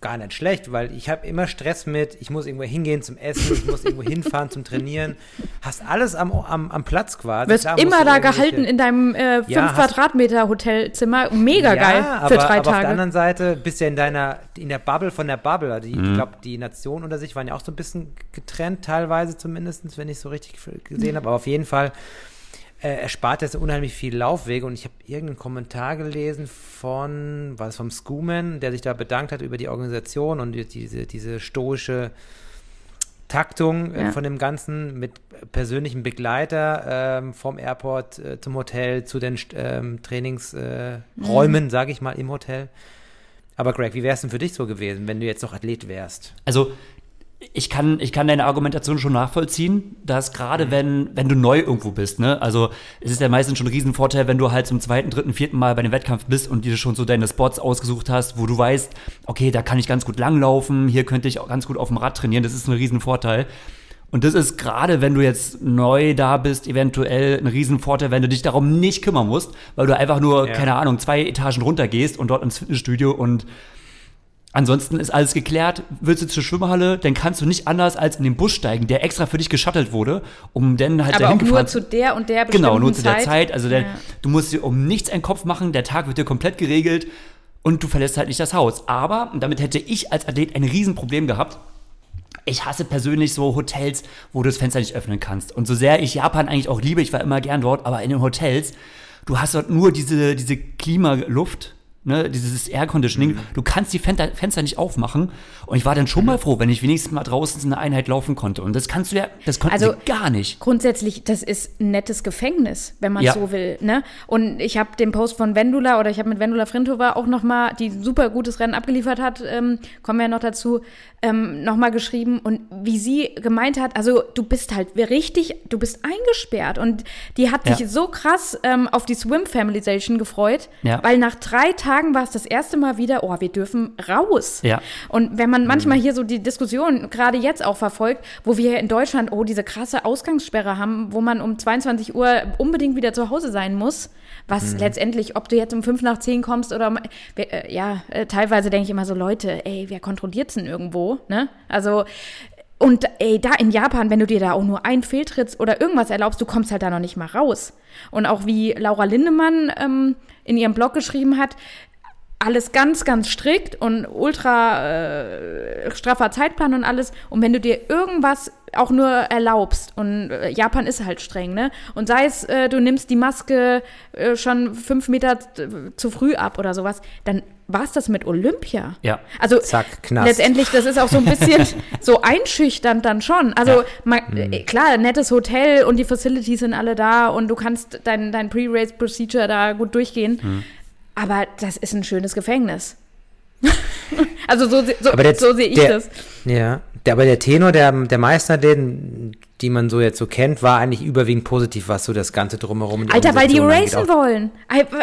gar nicht schlecht, weil ich habe immer Stress mit, ich muss irgendwo hingehen zum Essen, ich muss irgendwo hinfahren zum Trainieren. Hast alles am, am, am Platz quasi. Wirst immer da gehalten in deinem äh, 5 ja, Quadratmeter Hotelzimmer. Mega ja, geil für aber, drei aber Tage. auf der anderen Seite bist du ja in deiner, in der Bubble von der Bubble. Also die, mhm. Ich glaube, die Nationen unter sich waren ja auch so ein bisschen getrennt, teilweise zumindest, wenn ich so richtig gesehen habe. Aber auf jeden Fall äh, erspart jetzt unheimlich viel Laufwege und ich habe irgendeinen Kommentar gelesen von, was vom Schumann, der sich da bedankt hat über die Organisation und diese, diese stoische Taktung äh, ja. von dem Ganzen mit persönlichem Begleiter ähm, vom Airport äh, zum Hotel zu den ähm, Trainingsräumen, mhm. sage ich mal, im Hotel. Aber Greg, wie wäre es denn für dich so gewesen, wenn du jetzt noch Athlet wärst? Also ich kann, ich kann deine Argumentation schon nachvollziehen, dass gerade mhm. wenn, wenn du neu irgendwo bist, ne, also es ist ja meistens schon ein Riesenvorteil, wenn du halt zum zweiten, dritten, vierten Mal bei dem Wettkampf bist und dir schon so deine Spots ausgesucht hast, wo du weißt, okay, da kann ich ganz gut langlaufen, hier könnte ich auch ganz gut auf dem Rad trainieren, das ist ein Riesenvorteil. Und das ist gerade, wenn du jetzt neu da bist, eventuell ein Riesenvorteil, wenn du dich darum nicht kümmern musst, weil du einfach nur, ja. keine Ahnung, zwei Etagen runter gehst und dort ins Fitnessstudio und Ansonsten ist alles geklärt. Willst du zur Schwimmhalle, dann kannst du nicht anders als in den Bus steigen, der extra für dich geschattelt wurde, um dann halt Aber dahin auch nur zu der und der Genau, nur bestimmten zu der Zeit. Zeit. Also der, Ja. du musst dir um nichts einen Kopf machen, der Tag wird dir komplett geregelt und du verlässt halt nicht das Haus. Aber, und damit hätte ich als Athlet ein Riesenproblem gehabt, ich hasse persönlich so Hotels, wo du das Fenster nicht öffnen kannst. Und so sehr ich Japan eigentlich auch liebe, ich war immer gern dort, aber in den Hotels, du hast dort nur diese, diese Klimaluft, ne, dieses Air Conditioning. Mhm. Du kannst die Fenster, Fenster nicht aufmachen. Und ich war dann schon mal froh, wenn ich wenigstens mal draußen in einer Einheit laufen konnte. Und das kannst du ja, das konnten Also- sie gar nicht. Grundsätzlich, das ist ein nettes Gefängnis, wenn man Ja. so will. Ne? Und ich habe den Post von Vendula oder ich habe mit Vendula Frintova auch nochmal, die super gutes Rennen abgeliefert hat, ähm, kommen wir ja noch dazu, ähm, nochmal geschrieben. Und wie sie gemeint hat, also du bist halt richtig, du bist eingesperrt. Und die hat Ja. sich so krass ähm, auf die Swim Familization gefreut, Ja. weil nach drei Tagen war es das erste Mal wieder, oh, wir dürfen raus. Ja. Und wenn man manchmal hier so die Diskussion gerade jetzt auch verfolgt, wo wir in Deutschland, oh, diese krasse Ausgangssperre haben, wo man um 22 Uhr unbedingt wieder zu Hause sein muss, was letztendlich, ob du jetzt um 5 nach 10 kommst oder, äh, ja, äh, teilweise denke ich immer so, Leute, ey, wer kontrolliert's denn irgendwo, ne? Also, und ey, da in Japan, wenn du dir da auch nur einen Fehltritt oder irgendwas erlaubst, du kommst halt da noch nicht mal raus. Und auch wie Laura Lindemann ähm, in ihrem Blog geschrieben hat, alles ganz, ganz strikt und ultra äh, straffer Zeitplan und alles. Und wenn du dir irgendwas auch nur erlaubst, und äh, Japan ist halt streng, ne? Und sei es, äh, du nimmst die Maske äh, schon fünf Meter äh, zu früh ab oder sowas, dann war es das mit Olympia. Ja. Also Zack, Knast. letztendlich, das ist auch so ein bisschen so einschüchternd dann schon. Also Ja. man, äh, klar, nettes Hotel und die Facilities sind alle da und du kannst dein, dein Pre-Race-Procedure da gut durchgehen. Mhm. Aber das ist ein schönes Gefängnis. also so, so, der- so sehe ich der- das. Ja, der, aber der Tenor der, der meisten Athleten, die man so jetzt so kennt, war eigentlich überwiegend positiv, was so das Ganze drumherum. die Alter, weil die racen Auch- wollen.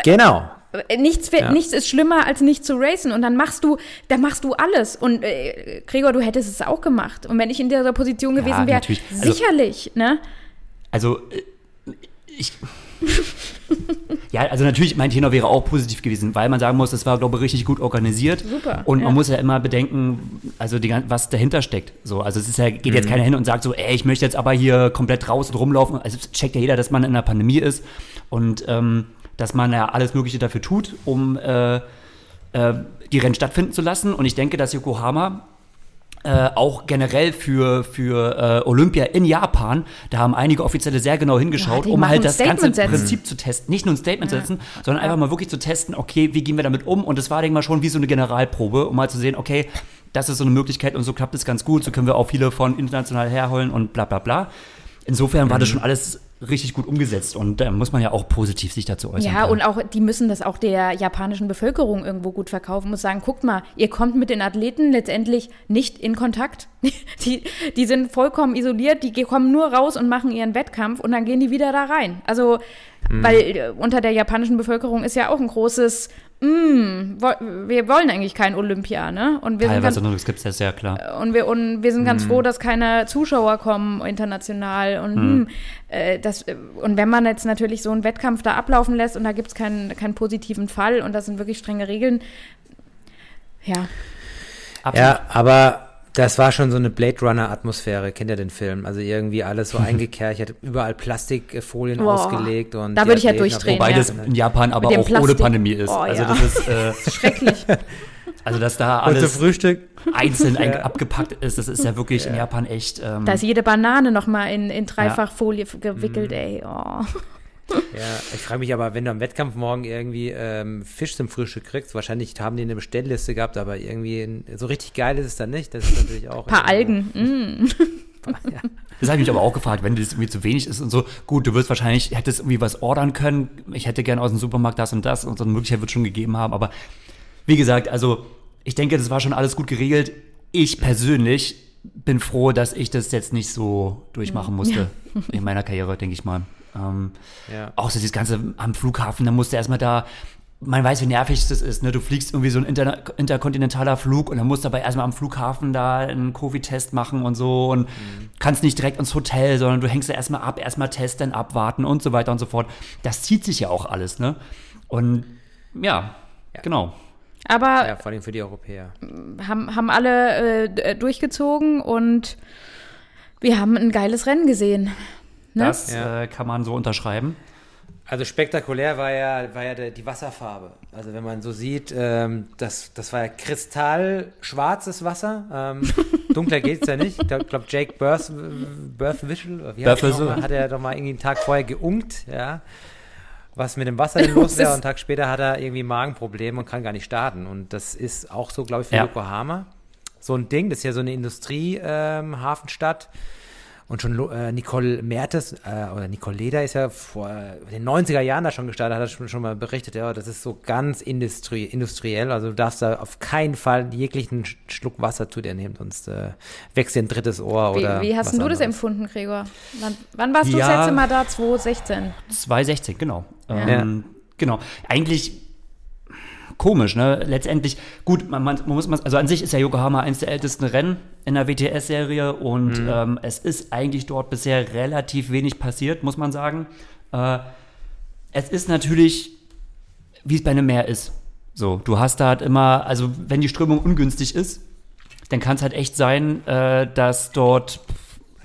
Genau. Nichts, Ja. nichts ist schlimmer, als nicht zu racen. Und dann machst du, dann machst du alles. Und äh, Gregor, du hättest es auch gemacht. Und wenn ich in dieser Position gewesen wäre, natürlich. Also- sicherlich, ne? Also, äh, ich. ja, also natürlich, mein Tenor wäre auch positiv gewesen, weil man sagen muss, das war, glaube ich, richtig gut organisiert. Super, Und man ja. muss ja immer bedenken, also die, was dahinter steckt. So, also es ist ja, geht jetzt keiner hin und sagt so, ey, ich möchte jetzt aber hier komplett raus und rumlaufen. Also es checkt ja jeder, dass man in einer Pandemie ist und ähm, dass man ja alles Mögliche dafür tut, um äh, äh, die Rennen stattfinden zu lassen. Und ich denke, dass Yokohama äh, auch generell für, für äh, Olympia in Japan, da haben einige Offizielle sehr genau hingeschaut, Ja, um halt das ganze setzen. Prinzip zu testen. Nicht nur ein Statement setzen, sondern einfach mal wirklich zu testen, okay, wie gehen wir damit um? Und das war, denke ich mal, schon wie so eine Generalprobe, um mal zu sehen, okay, das ist so eine Möglichkeit und so klappt es ganz gut, so können wir auch viele von international herholen und bla bla bla. Insofern war das schon alles richtig gut umgesetzt und da muss man ja auch positiv sich dazu äußern. Ja, können. und auch, die müssen das auch der japanischen Bevölkerung irgendwo gut verkaufen. Muss sagen, guckt mal, ihr kommt mit den Athleten letztendlich nicht in Kontakt. Die, die sind vollkommen isoliert, die kommen nur raus und machen ihren Wettkampf und dann gehen die wieder da rein. Also, Mhm. weil äh, unter der japanischen Bevölkerung ist ja auch ein großes, mm, wir wollen eigentlich kein Olympia, ne? Und wir sind ganz, Teilweise nur, das gibt es ja sehr klar. und wir, und wir sind Mhm. ganz froh, dass keine Zuschauer kommen international. Und, Mhm. hm, äh, das, äh, und wenn man jetzt natürlich so einen Wettkampf da ablaufen lässt und da gibt es keinen, keinen positiven Fall und das sind wirklich strenge Regeln, ja. Absolut. Ja, aber das war schon so eine Blade Runner-Atmosphäre. Kennt ihr den Film? Also irgendwie alles so eingekerchert, überall Plastikfolien Boah, ausgelegt. Und da die würd ich ja Athleten- durchdrehen, Wobei ja. das in Japan aber auch ohne Plastik. Pandemie ist. Oh, also ja. das ist, äh, Schrecklich. Also dass da alles Frühstück. einzeln ein, abgepackt ist, das ist ja wirklich in Japan echt. Ähm, da ist jede Banane nochmal in, in Dreifachfolie gewickelt, Mhm. ey. Oh. Ja, ich frage mich aber, wenn du am Wettkampf morgen irgendwie ähm, Fisch zum Frühstück kriegst, wahrscheinlich haben die eine Bestellliste gehabt, aber irgendwie ein- so richtig geil ist es dann nicht. Das ist natürlich auch. Ein paar Algen. Mm. Das habe ich mich aber auch gefragt, wenn das irgendwie zu wenig ist und so. Gut, du wirst wahrscheinlich, hättest irgendwie was ordern können. Ich hätte gerne aus dem Supermarkt das und das und so eine Möglichkeit wird es schon gegeben haben. Aber wie gesagt, also ich denke, das war schon alles gut geregelt. Ich persönlich bin froh, dass ich das jetzt nicht so durchmachen musste in meiner Karriere, denke ich mal. Ähm, Ja. Auch so dieses Ganze am Flughafen, da musst du erstmal da, man weiß, wie nervig das ist, ne? Du fliegst irgendwie so ein inter, interkontinentaler Flug und dann musst du aber erstmal am Flughafen da einen Covid-Test machen und so und kannst nicht direkt ins Hotel, sondern du hängst da erstmal ab, erstmal Test, dann abwarten und so weiter und so fort. Das zieht sich ja auch alles, ne? Und ja, genau. Aber Ja, vor allem für die Europäer. haben, haben alle äh, durchgezogen und wir haben ein geiles Rennen gesehen. Ne? Das Ja. äh, kann man so unterschreiben. Also spektakulär war ja, war ja der, die Wasserfarbe. Also wenn man so sieht, ähm, das, das war ja kristallschwarzes Wasser. Ähm, dunkler geht's ja nicht. Ich glaube, glaub Jake Birth, Birthwishel, oder wie er Birthwhistle. nochmal, hat er doch mal irgendwie einen Tag vorher geunkt, ja. Was mit dem Wasser denn los wäre. Und einen Tag später hat er irgendwie Magenprobleme und kann gar nicht starten. Und das ist auch so, glaube ich, für Ja. Yokohama. So ein Ding, das ist ja so eine Industrie-Hafenstadt. Und schon äh, Nicole Mertes, äh, oder Nicole Leder ist ja vor den 90er Jahren da schon gestartet, hat er schon, schon mal berichtet, ja, das ist so ganz industrie industriell, also du darfst da auf keinen Fall jeglichen Sch- Schluck Wasser zu dir nehmen, sonst äh, wächst dir ein drittes Ohr Wie, oder wie hast du das anderes. empfunden, Gregor? Wann, wann warst du das Ja. letzte Mal da? 2016. 2,16, genau. Ähm, Genau. Eigentlich komisch, ne? Letztendlich, gut, man, man, man muss man, also an sich ist ja Yokohama eines der ältesten Rennen in der WTS-Serie und ähm, es ist eigentlich dort bisher relativ wenig passiert, muss man sagen. Äh, es ist natürlich, wie es bei einem Meer ist. So, du hast da halt immer, also wenn die Strömung ungünstig ist, dann kann es halt echt sein, äh, dass dort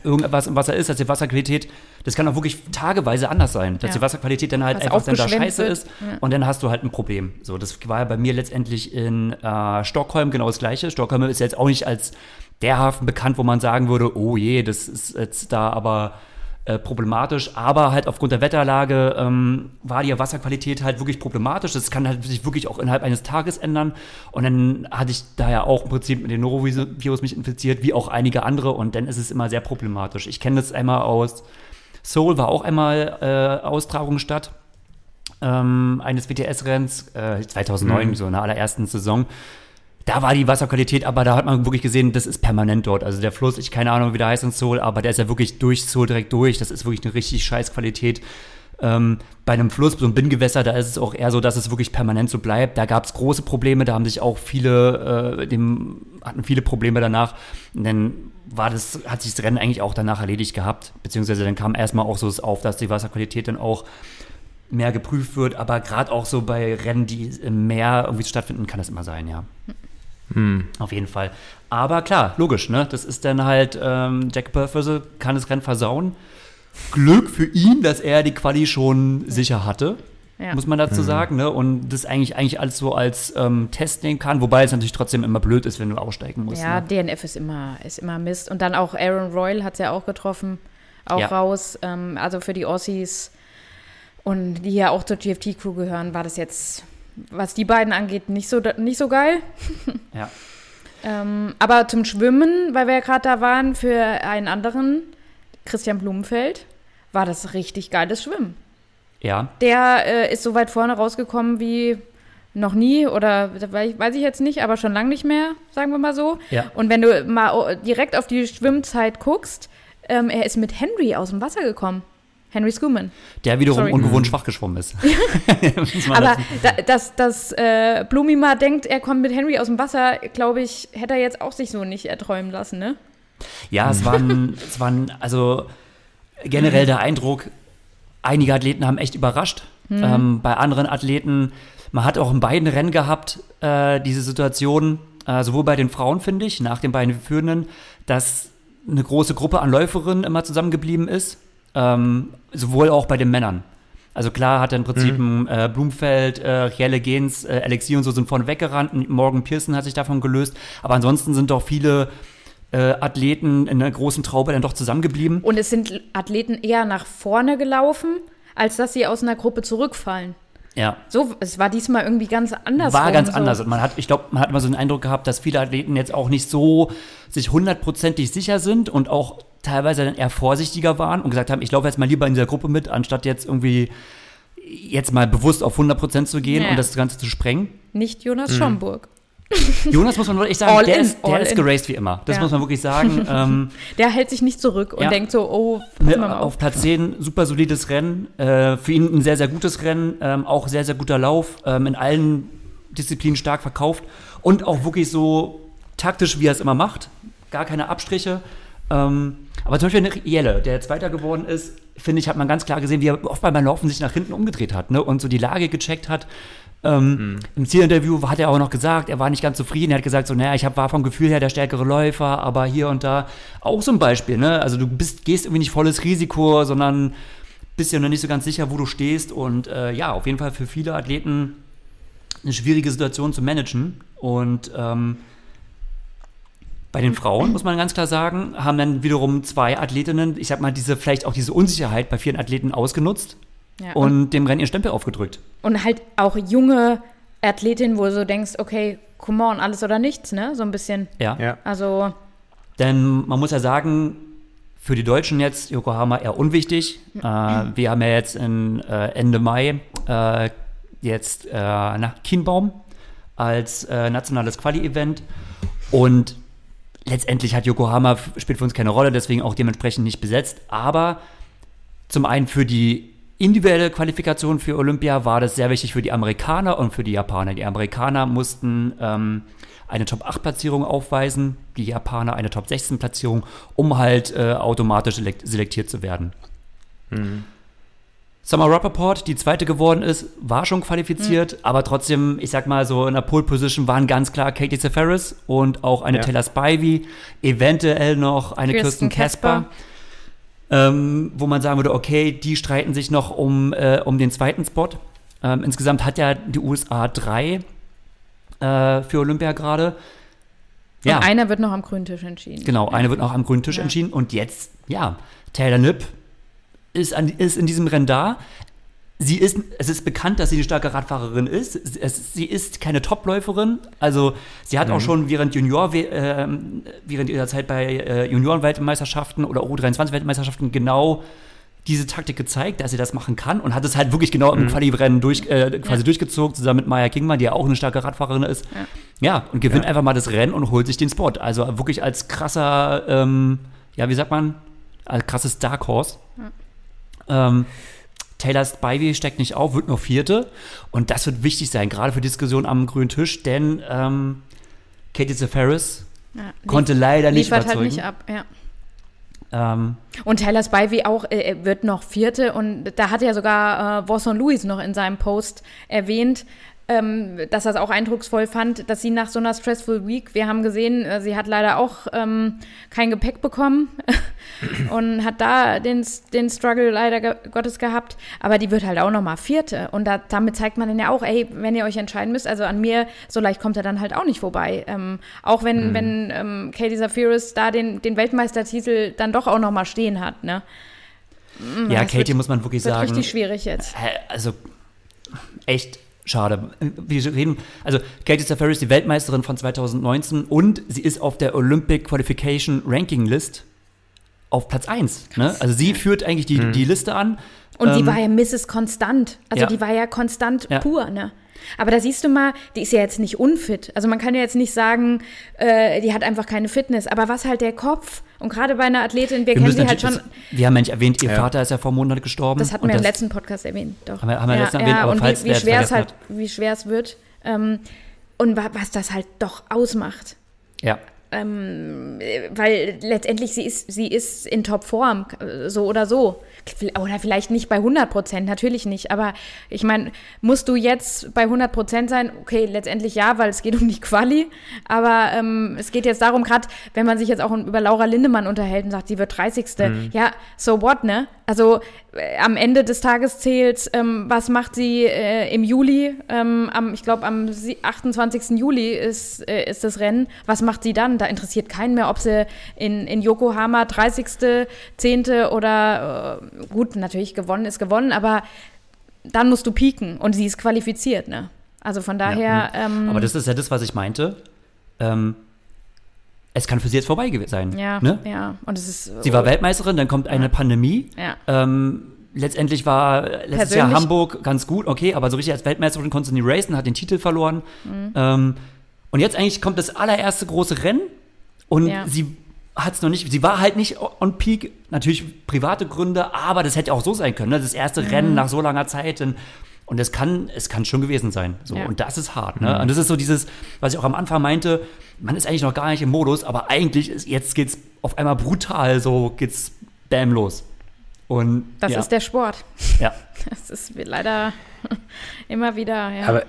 irgendetwas im Wasser ist, dass die Wasserqualität, das kann auch wirklich tageweise anders sein, dass Ja. die Wasserqualität dann halt Was einfach dann da scheiße wird. ist Ja. und dann hast du halt ein Problem. So, das war ja bei mir letztendlich in äh, Stockholm genau das Gleiche. Stockholm ist jetzt auch nicht als der Hafen bekannt, wo man sagen würde, oh je, das ist jetzt da aber äh, problematisch, aber halt aufgrund der Wetterlage ähm, war die Wasserqualität halt wirklich problematisch. Das kann halt sich wirklich auch innerhalb eines Tages ändern. Und dann hatte ich da ja auch im Prinzip mit dem Norovirus mich infiziert, wie auch einige andere. Und dann ist es immer sehr problematisch. Ich kenne das einmal aus Seoul, war auch einmal äh, Austragungsstadt ähm, eines WTS-Renns, äh, 2009, so in der allerersten Saison. Da war die Wasserqualität, aber da hat man wirklich gesehen, das ist permanent dort. Also der Fluss, ich keine Ahnung, wie der heißt in Seoul, aber der ist ja wirklich durch Seoul direkt durch. Das ist wirklich eine richtig scheiß Qualität. Ähm, bei einem Fluss, so ein Binngewässer, da ist es auch eher so, dass es wirklich permanent so bleibt. Da gab es große Probleme, da haben sich auch viele, äh, dem, hatten viele Probleme danach. Und dann war das, hat sich das Rennen eigentlich auch danach erledigt gehabt. Beziehungsweise dann kam erstmal auch so es auf, dass die Wasserqualität dann auch mehr geprüft wird, aber gerade auch so bei Rennen, die im Meer irgendwie stattfinden, kann das immer sein, ja. Auf jeden Fall. Aber klar, logisch, ne? Das ist dann halt, ähm, Jack Purfessel kann das Rennen versauen. Glück für ihn, dass er die Quali schon sicher hatte, Ja. muss man dazu sagen, ne? Und das eigentlich, eigentlich alles so als ähm, Test nehmen kann, wobei es natürlich trotzdem immer blöd ist, wenn du aussteigen musst. Ja, ne? DNF ist immer, ist immer Mist. Und dann auch Aaron Royal hat es ja auch getroffen, auch Ja. raus. Ähm, also für die Aussies und die ja auch zur GFT-Crew gehören, war das jetzt, was die beiden angeht, nicht so, nicht so geil. ja. Ähm, aber zum Schwimmen, weil wir ja gerade da waren, für einen anderen, Christian Blumenfeld, war das richtig geiles Schwimmen. Ja, Der äh, ist so weit vorne rausgekommen wie noch nie oder we- weiß ich jetzt nicht, aber schon lange nicht mehr, sagen wir mal so. Ja. Und wenn du mal direkt auf die Schwimmzeit guckst, ähm, er ist mit Henry aus dem Wasser gekommen. Henry Schumann. der wiederum Sorry. ungewohnt schwach geschwommen ist. Aber da, dass, dass äh, Blumi mal denkt, er kommt mit Henry aus dem Wasser, glaube ich, hätte er jetzt auch sich so nicht erträumen lassen, ne? Ja, es waren, es waren, also generell der Eindruck, einige Athleten haben echt überrascht. Ähm, bei anderen Athleten, man hat auch in beiden Rennen gehabt, äh, diese Situation, äh, sowohl bei den Frauen, finde ich, nach den beiden Führenden, dass eine große Gruppe an Läuferinnen immer zusammengeblieben ist, ähm, sowohl auch bei den Männern. Also klar hat er im Prinzip ein, äh, Blumfeld, äh, Rielle Gens, äh, Alexi und so sind vorne weggerannt. und Morgan Pearson hat sich davon gelöst. Aber ansonsten sind doch viele äh, Athleten in einer großen Traube dann doch zusammengeblieben. Und es sind Athleten eher nach vorne gelaufen, als dass sie aus einer Gruppe zurückfallen. Ja. So, es war diesmal irgendwie ganz anders. War ganz so. anders. Und man hat, ich glaube, man hat immer so den Eindruck gehabt, dass viele Athleten jetzt auch nicht so sich hundertprozentig sicher sind und auch teilweise dann eher vorsichtiger waren und gesagt haben, ich laufe jetzt mal lieber in dieser Gruppe mit, anstatt jetzt irgendwie jetzt mal bewusst auf 100% zu gehen Ja. und das Ganze zu sprengen. Nicht Mhm. Jonas Schomburg. Jonas muss man wirklich sagen, All der, in, ist, der ist geraced wie immer. Das Ja. muss man wirklich sagen. ähm, Der hält sich nicht zurück und Ja. denkt so, oh, pass mal Ne, auf. auf Platz 10, super solides Rennen. Äh, für ihn ein sehr, sehr gutes Rennen. Ähm, auch sehr, sehr guter Lauf. Ähm, in allen Disziplinen stark verkauft. Und auch wirklich so taktisch, wie er es immer macht. Gar keine Abstriche. Ähm, aber zum Beispiel eine Jelle, der Zweiter geworden ist, finde ich, hat man ganz klar gesehen, wie er oft beim Laufen sich nach hinten umgedreht hat ne? und so die Lage gecheckt hat. Ähm, mhm. Im Zielinterview hat er auch noch gesagt, er war nicht ganz zufrieden. Er hat gesagt, so, naja, ich hab, war vom Gefühl her der stärkere Läufer, aber hier und da auch so ein Beispiel. Ne? Also du bist, gehst irgendwie nicht volles Risiko, sondern bist ja noch nicht so ganz sicher, wo du stehst. Und äh, ja, auf jeden Fall für viele Athleten eine schwierige Situation zu managen. Und ähm, bei den Frauen, muss man ganz klar sagen, haben dann wiederum zwei Athletinnen, ich sag mal, diese, vielleicht auch diese Unsicherheit bei vielen Athleten ausgenutzt ja, und, dem Rennen ihren Stempel aufgedrückt. Und halt auch junge Athletinnen, wo du so denkst, okay, come on, alles oder nichts, ne? So ein bisschen. Ja. ja. Also. Denn man muss ja sagen, für die Deutschen jetzt Yokohama eher unwichtig. äh, wir haben ja jetzt in, äh, Ende Mai äh, jetzt äh, na, Kienbaum als äh, nationales Quali-Event. Und letztendlich hat Yokohama, spielt für uns keine Rolle, deswegen auch dementsprechend nicht besetzt. Aber zum einen für die individuelle Qualifikation für Olympia war das sehr wichtig für die Amerikaner und für die Japaner. Die Amerikaner mussten ähm, eine Top-8-Platzierung aufweisen, die Japaner eine Top-16-Platzierung, um halt äh, automatisch selektiert zu werden. Mhm. Summer Rappaport, die zweite geworden ist, war schon qualifiziert, mhm. aber trotzdem, ich sag mal so, in der Pole Position waren ganz klar Katie Zeferis und auch eine ja. Taylor Spivey, eventuell noch eine Kirsten, Casper. Ähm, wo man sagen würde, okay, die streiten sich noch um, äh, um den zweiten Spot. Ähm, insgesamt hat ja die USA drei äh, für Olympia gerade. Ja. Und einer wird noch am grünen Tisch entschieden. Genau, einer wird noch am grünen Tisch ja. entschieden. Und jetzt, ja, Taylor Nipp ist, an, ist in diesem Rennen da. Sie ist, es ist bekannt, dass sie eine starke Radfahrerin ist. Es, sie ist keine Topläuferin. Also sie hat mhm. auch schon während Junior, äh, während ihrer Zeit bei äh, Junioren-Weltmeisterschaften oder U23-Weltmeisterschaften genau diese Taktik gezeigt, dass sie das machen kann und hat es halt wirklich genau im mhm. Quali-Rennen durch, äh, quasi ja. durchgezogen, zusammen mit Maya Kingman, die ja auch eine starke Radfahrerin ist. Ja, ja und gewinnt ja. einfach mal das Rennen und holt sich den Spot. Also wirklich als krasser, ähm, ja, wie sagt man, als krasses Dark Horse. Ähm, Taylor Spivey steckt nicht auf, wird nur Vierte. Und das wird wichtig sein, gerade für Diskussionen am grünen Tisch, denn ähm, Katie Zeferis ja, konnte leider nicht halt überzeugen. halt nicht ab, ja. Ähm, und Taylor Spivey auch äh, wird noch Vierte und da hat ja sogar äh, Wasson Lewis noch in seinem Post erwähnt, ähm, dass er es auch eindrucksvoll fand, dass sie nach so einer Stressful Week, wir haben gesehen, äh, sie hat leider auch ähm, kein Gepäck bekommen und hat da den, den Struggle leider ge Gottes gehabt, aber die wird halt auch nochmal Vierte und da, damit zeigt man dann ja auch, ey, wenn ihr euch entscheiden müsst, also an mir, so leicht kommt er dann halt auch nicht vorbei. Ähm, auch wenn, mhm. wenn ähm, Katie Zafiris da den, den Weltmeistertitel dann doch auch nochmal stehen hat, ne? Ja, Katie wird, muss man wirklich wird sagen. richtig schwierig jetzt. Also echt schade. Wir reden, also Katie Safari ist die Weltmeisterin von 2019 und sie ist auf der Olympic Qualification Ranking List auf Platz 1. Ne? Also sie führt eigentlich die, mhm. die Liste an. Und ähm, die war ja Mrs. Konstant. Also ja. die war ja konstant ja. pur, ne? Aber da siehst du mal, die ist ja jetzt nicht unfit. Also man kann ja jetzt nicht sagen, äh, die hat einfach keine Fitness. Aber was halt der Kopf und gerade bei einer Athletin, wir, wir kennen sie halt schon. Das, wir haben nicht erwähnt, ihr ja. Vater ist ja vor Monaten gestorben. Das hatten wir im letzten Podcast erwähnt, doch. Haben wir, haben wir ja, letzten erwähnt, aber und falls wie, wie schwer es halt, wie schwer es wird. Ähm, und was das halt doch ausmacht. Ja. Ähm, weil letztendlich sie ist, sie ist in Topform, so oder so. Oder vielleicht nicht bei 100 Prozent, natürlich nicht. Aber ich meine, musst du jetzt bei 100 Prozent sein? Okay, letztendlich ja, weil es geht um die Quali. Aber ähm, es geht jetzt darum, gerade wenn man sich jetzt auch über Laura Lindemann unterhält und sagt, sie wird 30. Mhm. Ja, so what, ne? Also am Ende des Tages zählt, ähm, was macht sie äh, im Juli? Ähm, am, ich glaube, am 28. Juli ist, äh, ist das Rennen. Was macht sie dann? Da interessiert keinen mehr, ob sie in, in Yokohama 30., 10. oder äh, gut, natürlich gewonnen ist gewonnen, aber dann musst du pieken und sie ist qualifiziert, ne? Also von daher. Ja, ähm, aber das ist ja das, was ich meinte. Ähm, es kann für sie jetzt vorbei sein. Ja, ne? ja. Und es ist, sie war Weltmeisterin, dann kommt eine ja. Pandemie. Ja. Ähm, letztendlich war letztes Persönlich? Jahr Hamburg ganz gut, okay, aber so richtig als Weltmeisterin konnte sie nie racen, hat den Titel verloren. Mhm. Ähm, und jetzt eigentlich kommt das allererste große Rennen und ja. sie hat es noch nicht, sie war halt nicht on peak, natürlich private Gründe, aber das hätte auch so sein können, ne? das erste mhm. Rennen nach so langer Zeit. Und, und es kann, es kann schon gewesen sein. So. Ja. Und das ist hart. Ne? Mhm. Und das ist so dieses, was ich auch am Anfang meinte, man ist eigentlich noch gar nicht im Modus, aber eigentlich ist, jetzt geht's auf einmal brutal, so geht's bam los. Und, das ja. ist der Sport. Ja. Das ist leider immer wieder, ja. Aber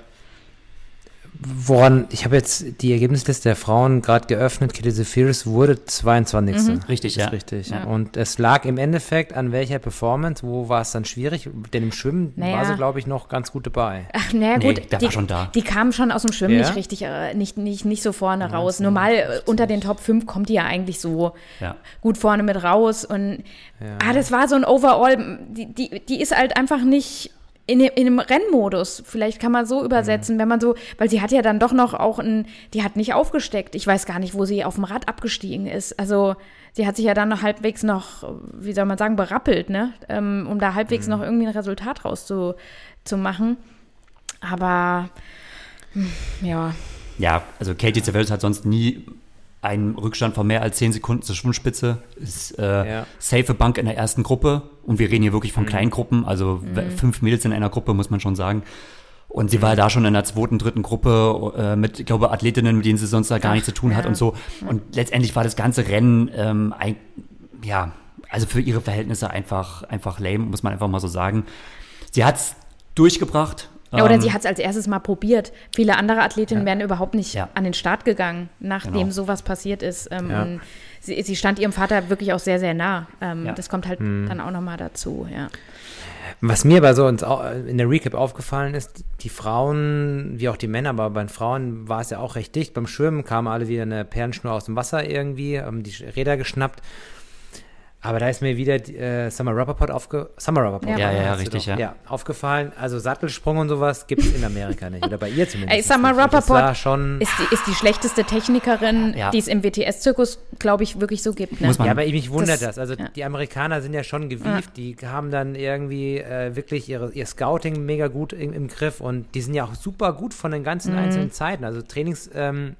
woran, ich habe jetzt die Ergebnisliste der Frauen gerade geöffnet. Kitty Zephyrus wurde 22. Mhm. Richtig, ist ja. richtig. Ja. Und es lag im Endeffekt an welcher Performance, wo war es dann schwierig? Denn im Schwimmen Naja. war sie, glaube ich, noch ganz gut dabei. Ach, naja, Nee, gut. die, war schon da. Die kamen schon aus dem Schwimmen Ja? nicht richtig, äh, nicht, nicht, nicht so vorne raus. Normal äh, unter den Top 5 kommt die ja eigentlich so Ja. gut vorne mit raus. Und ah, das war so ein Overall, die, die, die ist halt einfach nicht in, dem- in einem Rennmodus. Vielleicht kann man so übersetzen, wenn man so, weil sie hat ja dann doch noch auch ein, die hat nicht aufgesteckt. Ich weiß gar nicht, wo sie auf dem Rad abgestiegen ist. Also sie hat sich ja dann noch halbwegs noch, wie soll man sagen, berappelt, ne? Ähm, um da halbwegs noch irgendwie ein Resultat rauszumachen. Zu machen. Aber hm, ja, Ja, also Katie Zephyrus hat sonst nie einen Rückstand von mehr als 10 Sekunden zur Schwimmspitze. Ist äh, Ja. safe Bank in der ersten Gruppe. Und wir reden hier wirklich von kleinen Gruppen. Also w- fünf Mädels in einer Gruppe, muss man schon sagen. Und sie war da schon in der zweiten, dritten Gruppe äh, mit, ich glaube, Athletinnen, mit denen sie sonst da gar nichts zu tun hat ja. und so. Und letztendlich war das ganze Rennen, ähm, ein, ja, also für ihre Verhältnisse einfach, einfach lame, muss man einfach mal so sagen. Sie hat es durchgebracht. Ja, oder Ähm, sie hat es als erstes mal probiert. Viele andere Athletinnen wären überhaupt nicht Ja. an den Start gegangen, nachdem Genau. sowas passiert ist. Ähm, Ja. und sie, sie stand ihrem Vater wirklich auch sehr, sehr nah. Ähm, Ja. Das kommt halt dann auch nochmal dazu, ja. Was mir aber so in der Recap aufgefallen ist, die Frauen, wie auch die Männer, aber bei den Frauen war es ja auch recht dicht. Beim Schwimmen kamen alle wieder eine Perlenschnur aus dem Wasser irgendwie, haben die Räder geschnappt. Aber da ist mir wieder äh, Summer Rappaport aufge Summer Rappaport Ja. Ja, ja, ja, richtig, doch. ja. aufgefallen. Also Sattelsprung und sowas gibt es in Amerika nicht. Oder bei ihr zumindest. Ey, Summer Rappaport schon. Ist die, ist die schlechteste Technikerin, Ja. die es im WTS-Zirkus, glaube ich, wirklich so gibt. Ne? Muss man- Ja, aber mich wundert Das- das. Also ja. die Amerikaner sind ja schon gewieft, die haben dann irgendwie äh, wirklich ihre, ihr Scouting mega gut im, im Griff und die sind ja auch super gut von den ganzen einzelnen Zeiten. Also Trainings, ähm,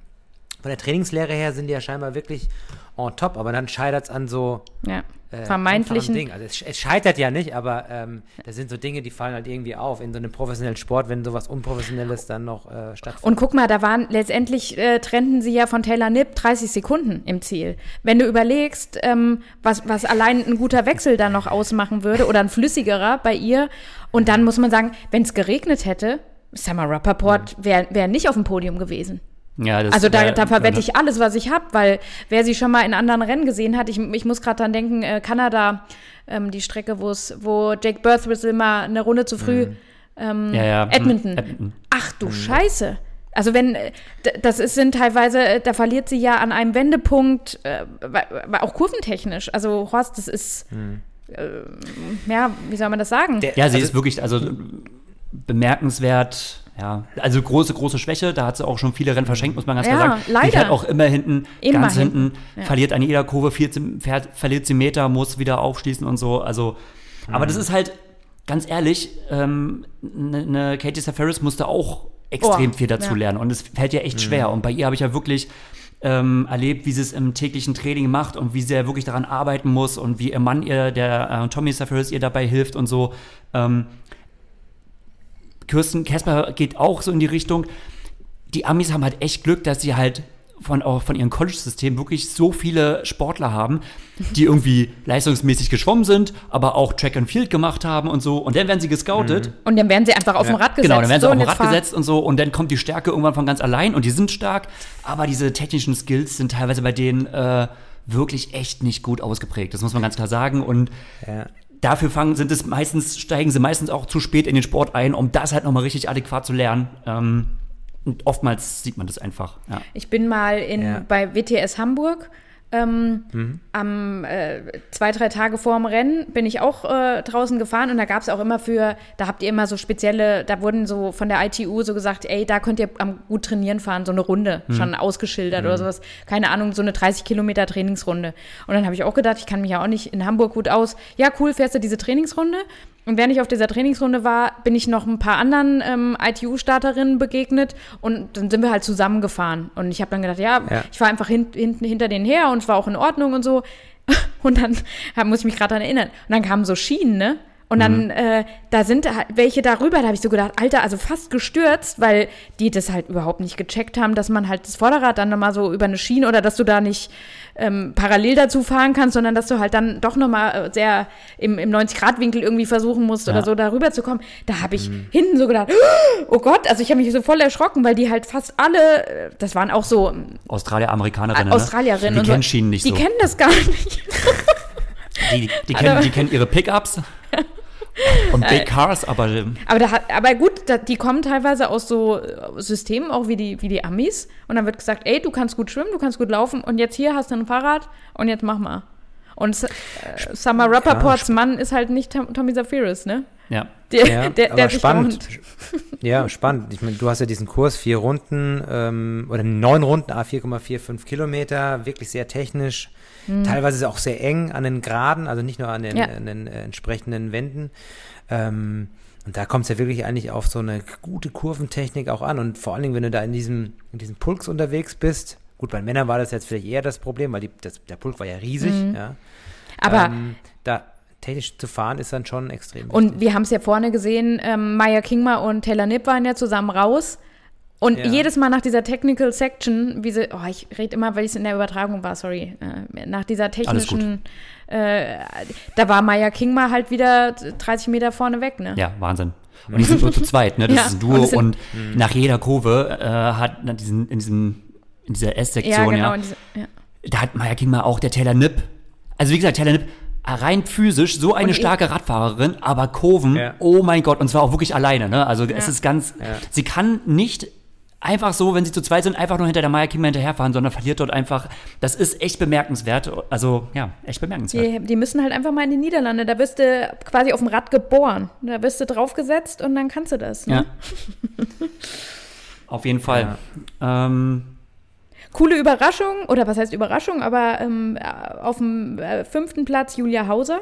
von der Trainingslehre her sind die ja scheinbar wirklich on top, aber dann scheitert es an so ja. äh, Vermeintlichen. Dingen. Also es, es scheitert ja nicht, aber ähm, das sind so Dinge, die fallen halt irgendwie auf in so einem professionellen Sport, wenn sowas Unprofessionelles dann noch äh, stattfindet. Und guck mal, da waren letztendlich äh, trennten sie ja von Taylor Nipp 30 Sekunden im Ziel. Wenn du überlegst, ähm, was, was allein ein guter Wechsel dann noch ausmachen würde oder ein flüssigerer bei ihr. Und dann muss man sagen, wenn es geregnet hätte, Summer Rappaport wäre wär nicht auf dem Podium gewesen. Ja, das, Also da, äh, da verwette ich alles, was ich habe, weil wer sie schon mal in anderen Rennen gesehen hat, ich, ich muss gerade dran denken, äh, Kanada, ähm, die Strecke, wo es, wo Jake Birthwhistle mal eine Runde zu früh ähm, Ja, ja. Edmonton. Hm, Edmonton. Ach du Scheiße. Also wenn, äh, das ist, sind teilweise, äh, da verliert sie ja an einem Wendepunkt, äh, auch kurventechnisch. Also Horst, das ist, äh, ja, wie soll man das sagen? Der- Ja, sie also- ist wirklich, also bemerkenswert, ja. Also große, große Schwäche, da hat sie auch schon viele Rennen verschenkt, muss man ganz Ja, klar sagen. leider. Die fährt auch immer hinten, Immer ganz hinten, hinten, ja. verliert an jeder Kurve, 14, fährt, verliert sie Meter, muss wieder aufschließen und so. Also, aber das ist halt, ganz ehrlich, ähm, eine ne Katie Safaris musste auch extrem Oh, viel dazu ja. lernen und es fällt ihr echt schwer. Und bei ihr habe ich ja wirklich ähm, erlebt, wie sie es im täglichen Training macht und wie sehr wirklich daran arbeiten muss und wie ihr Mann ihr, der äh, Tommy Safaris ihr dabei hilft und so. Ähm, Kirsten Casper geht auch so in die Richtung. Die Amis haben halt echt Glück, dass sie halt von, auch von ihrem College-System wirklich so viele Sportler haben, die irgendwie leistungsmäßig geschwommen sind, aber auch Track and Field gemacht haben und so. Und dann werden sie gescoutet. Und dann werden sie einfach auf dem Rad gesetzt. Genau, dann werden sie So, auf und dem Rad gesetzt und so und dann kommt die Stärke irgendwann von ganz allein und die sind stark, aber diese technischen Skills sind teilweise bei denen äh, wirklich echt nicht gut ausgeprägt. Das muss man ganz klar sagen und Ja. Dafür fangen, sind es meistens, steigen sie meistens auch zu spät in den Sport ein, um das halt nochmal richtig adäquat zu lernen. Ähm, und oftmals sieht man das einfach. Ja. Ich bin mal in, Ja. bei WTS Hamburg. Ähm, Mhm. Am äh, zwei, drei Tage vor dem Rennen bin ich auch äh, draußen gefahren und da gab es auch immer für, da habt ihr immer so spezielle, da wurden so von der ITU so gesagt, ey, da könnt ihr am gut trainieren fahren, so eine Runde, Mhm. schon ausgeschildert oder sowas. Keine Ahnung, so eine 30 Kilometer Trainingsrunde. Und dann habe ich auch gedacht, ich kann mich ja auch nicht in Hamburg gut aus. Ja, cool, fährst du diese Trainingsrunde? Und während ich auf dieser Trainingsrunde war, bin ich noch ein paar anderen ähm, ITU-Starterinnen begegnet und dann sind wir halt zusammengefahren. Und ich habe dann gedacht, ja, Ja. ich war einfach hin, hinten hinter denen her und es war auch in Ordnung und so. Und dann hab- muss ich mich gerade daran erinnern. Und dann kamen so Schienen, ne? Und dann, äh, da sind halt welche darüber, da habe ich so gedacht, Alter, also fast gestürzt, weil die das halt überhaupt nicht gecheckt haben, dass man halt das Vorderrad dann nochmal so über eine Schiene oder dass du da nicht ähm, parallel dazu fahren kannst, sondern dass du halt dann doch nochmal äh, sehr im, im 90-Grad-Winkel irgendwie versuchen musst Ja. oder so darüber zu kommen. Da habe ich hinten so gedacht, oh Gott, also ich habe mich so voll erschrocken, weil die halt fast alle, äh, das waren auch so ähm, Australier, Amerikanerinnen. Ne? Australierinnen. Die kennen so. Schienen nicht Die so. kennen das gar nicht. die, die, kennen, Aber- die kennen ihre Pickups und Big Cars, aber ähm, Aber, da, aber gut, da, die kommen teilweise aus so äh, Systemen, auch wie die, wie die Amis. Und dann wird gesagt, ey, du kannst gut schwimmen, du kannst gut laufen und jetzt hier hast du ein Fahrrad und jetzt mach mal. Und äh, Summer Rappaports Mann ist halt nicht Tom, Tommy Zafiris, ne? Ja. Der, Ja, der, aber der spannend. Ja, spannend. Ich meine, du hast ja diesen Kurs, vier Runden ähm, oder neun Runden, a 4,45 Kilometer, wirklich sehr technisch. Teilweise ist es auch sehr eng an den Geraden, also nicht nur an den, Ja. an den äh, entsprechenden Wänden. Ähm, und da kommt es ja wirklich eigentlich auf so eine gute Kurventechnik auch an. Und vor allen Dingen, wenn du da in diesem, in diesem Pulks unterwegs bist, gut, bei Männern war das jetzt vielleicht eher das Problem, weil die, das, der Pulk war ja riesig, ja. Aber ähm, da technisch zu fahren ist dann schon extrem Und wichtig. wir haben es ja vorne gesehen, ähm, Maya Kingma und Taylor Nipp waren ja zusammen raus. Und Ja. jedes Mal nach dieser Technical Section, wie sie, oh, ich rede immer, weil ich es in der Übertragung war, sorry, äh, nach dieser technischen, äh, da war Maya Kingma halt wieder 30 Meter vorne weg, ne? Ja, Wahnsinn. Und die sind nur zu zweit, ne? Das Ja, ist ein und Duo sind- und, nach jeder Kurve äh, hat na, diesen, in, diesem, in dieser Ja, S-Sektion, genau. ja, und diese- ja. da hat Maya King mal auch der Taylor Nipp. Also wie gesagt, Taylor Nipp rein physisch so eine Und starke Radfahrerin, aber Kurven, Ja. oh mein Gott, und zwar auch wirklich alleine, ne? Also es Ja. ist ganz, Ja. sie kann nicht einfach so, wenn sie zu zweit sind, einfach nur hinter der Maya King hinterherfahren, sondern verliert dort einfach, das ist echt bemerkenswert, also ja, echt bemerkenswert. Die, die müssen halt einfach mal in die Niederlande. Da wirst du quasi auf dem Rad geboren. Da wirst du draufgesetzt und dann kannst du das. Ne? Ja. Auf jeden Fall. Ähm, Coole Überraschung, oder was heißt Überraschung, aber ähm, auf dem äh, fünften Platz Julia Hauser.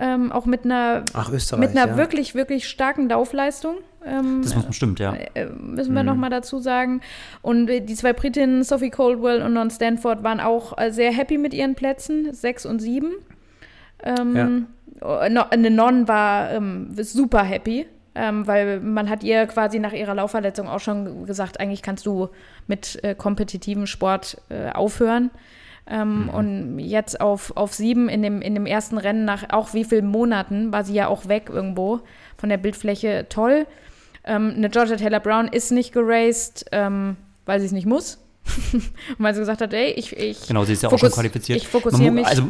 Ähm, auch mit einer, Ach, mit einer ja. wirklich, wirklich starken Laufleistung. Ähm, das muss bestimmt, ja. äh, müssen wir noch mal dazu sagen. Und äh, die zwei Britinnen, Sophie Coldwell und Non Stanford, waren auch äh, sehr happy mit ihren Plätzen, sechs und sieben. Ähm, äh, no, eine Non war ähm, super happy, ähm, weil man hat ihr quasi nach ihrer Laufverletzung auch schon gesagt, eigentlich kannst du mit äh, kompetitivem Sport äh, aufhören. Ähm, Und jetzt auf, auf sieben in dem, in dem ersten Rennen nach auch wie vielen Monaten war sie ja auch weg irgendwo von der Bildfläche. Toll. Ähm, eine Georgia Taylor Brown ist nicht geraced, ähm, weil sie es nicht muss. Und weil sie gesagt hat, ey, ich, ich Genau, sie ist ja auch schon qualifiziert. Ich fokussiere mich. Also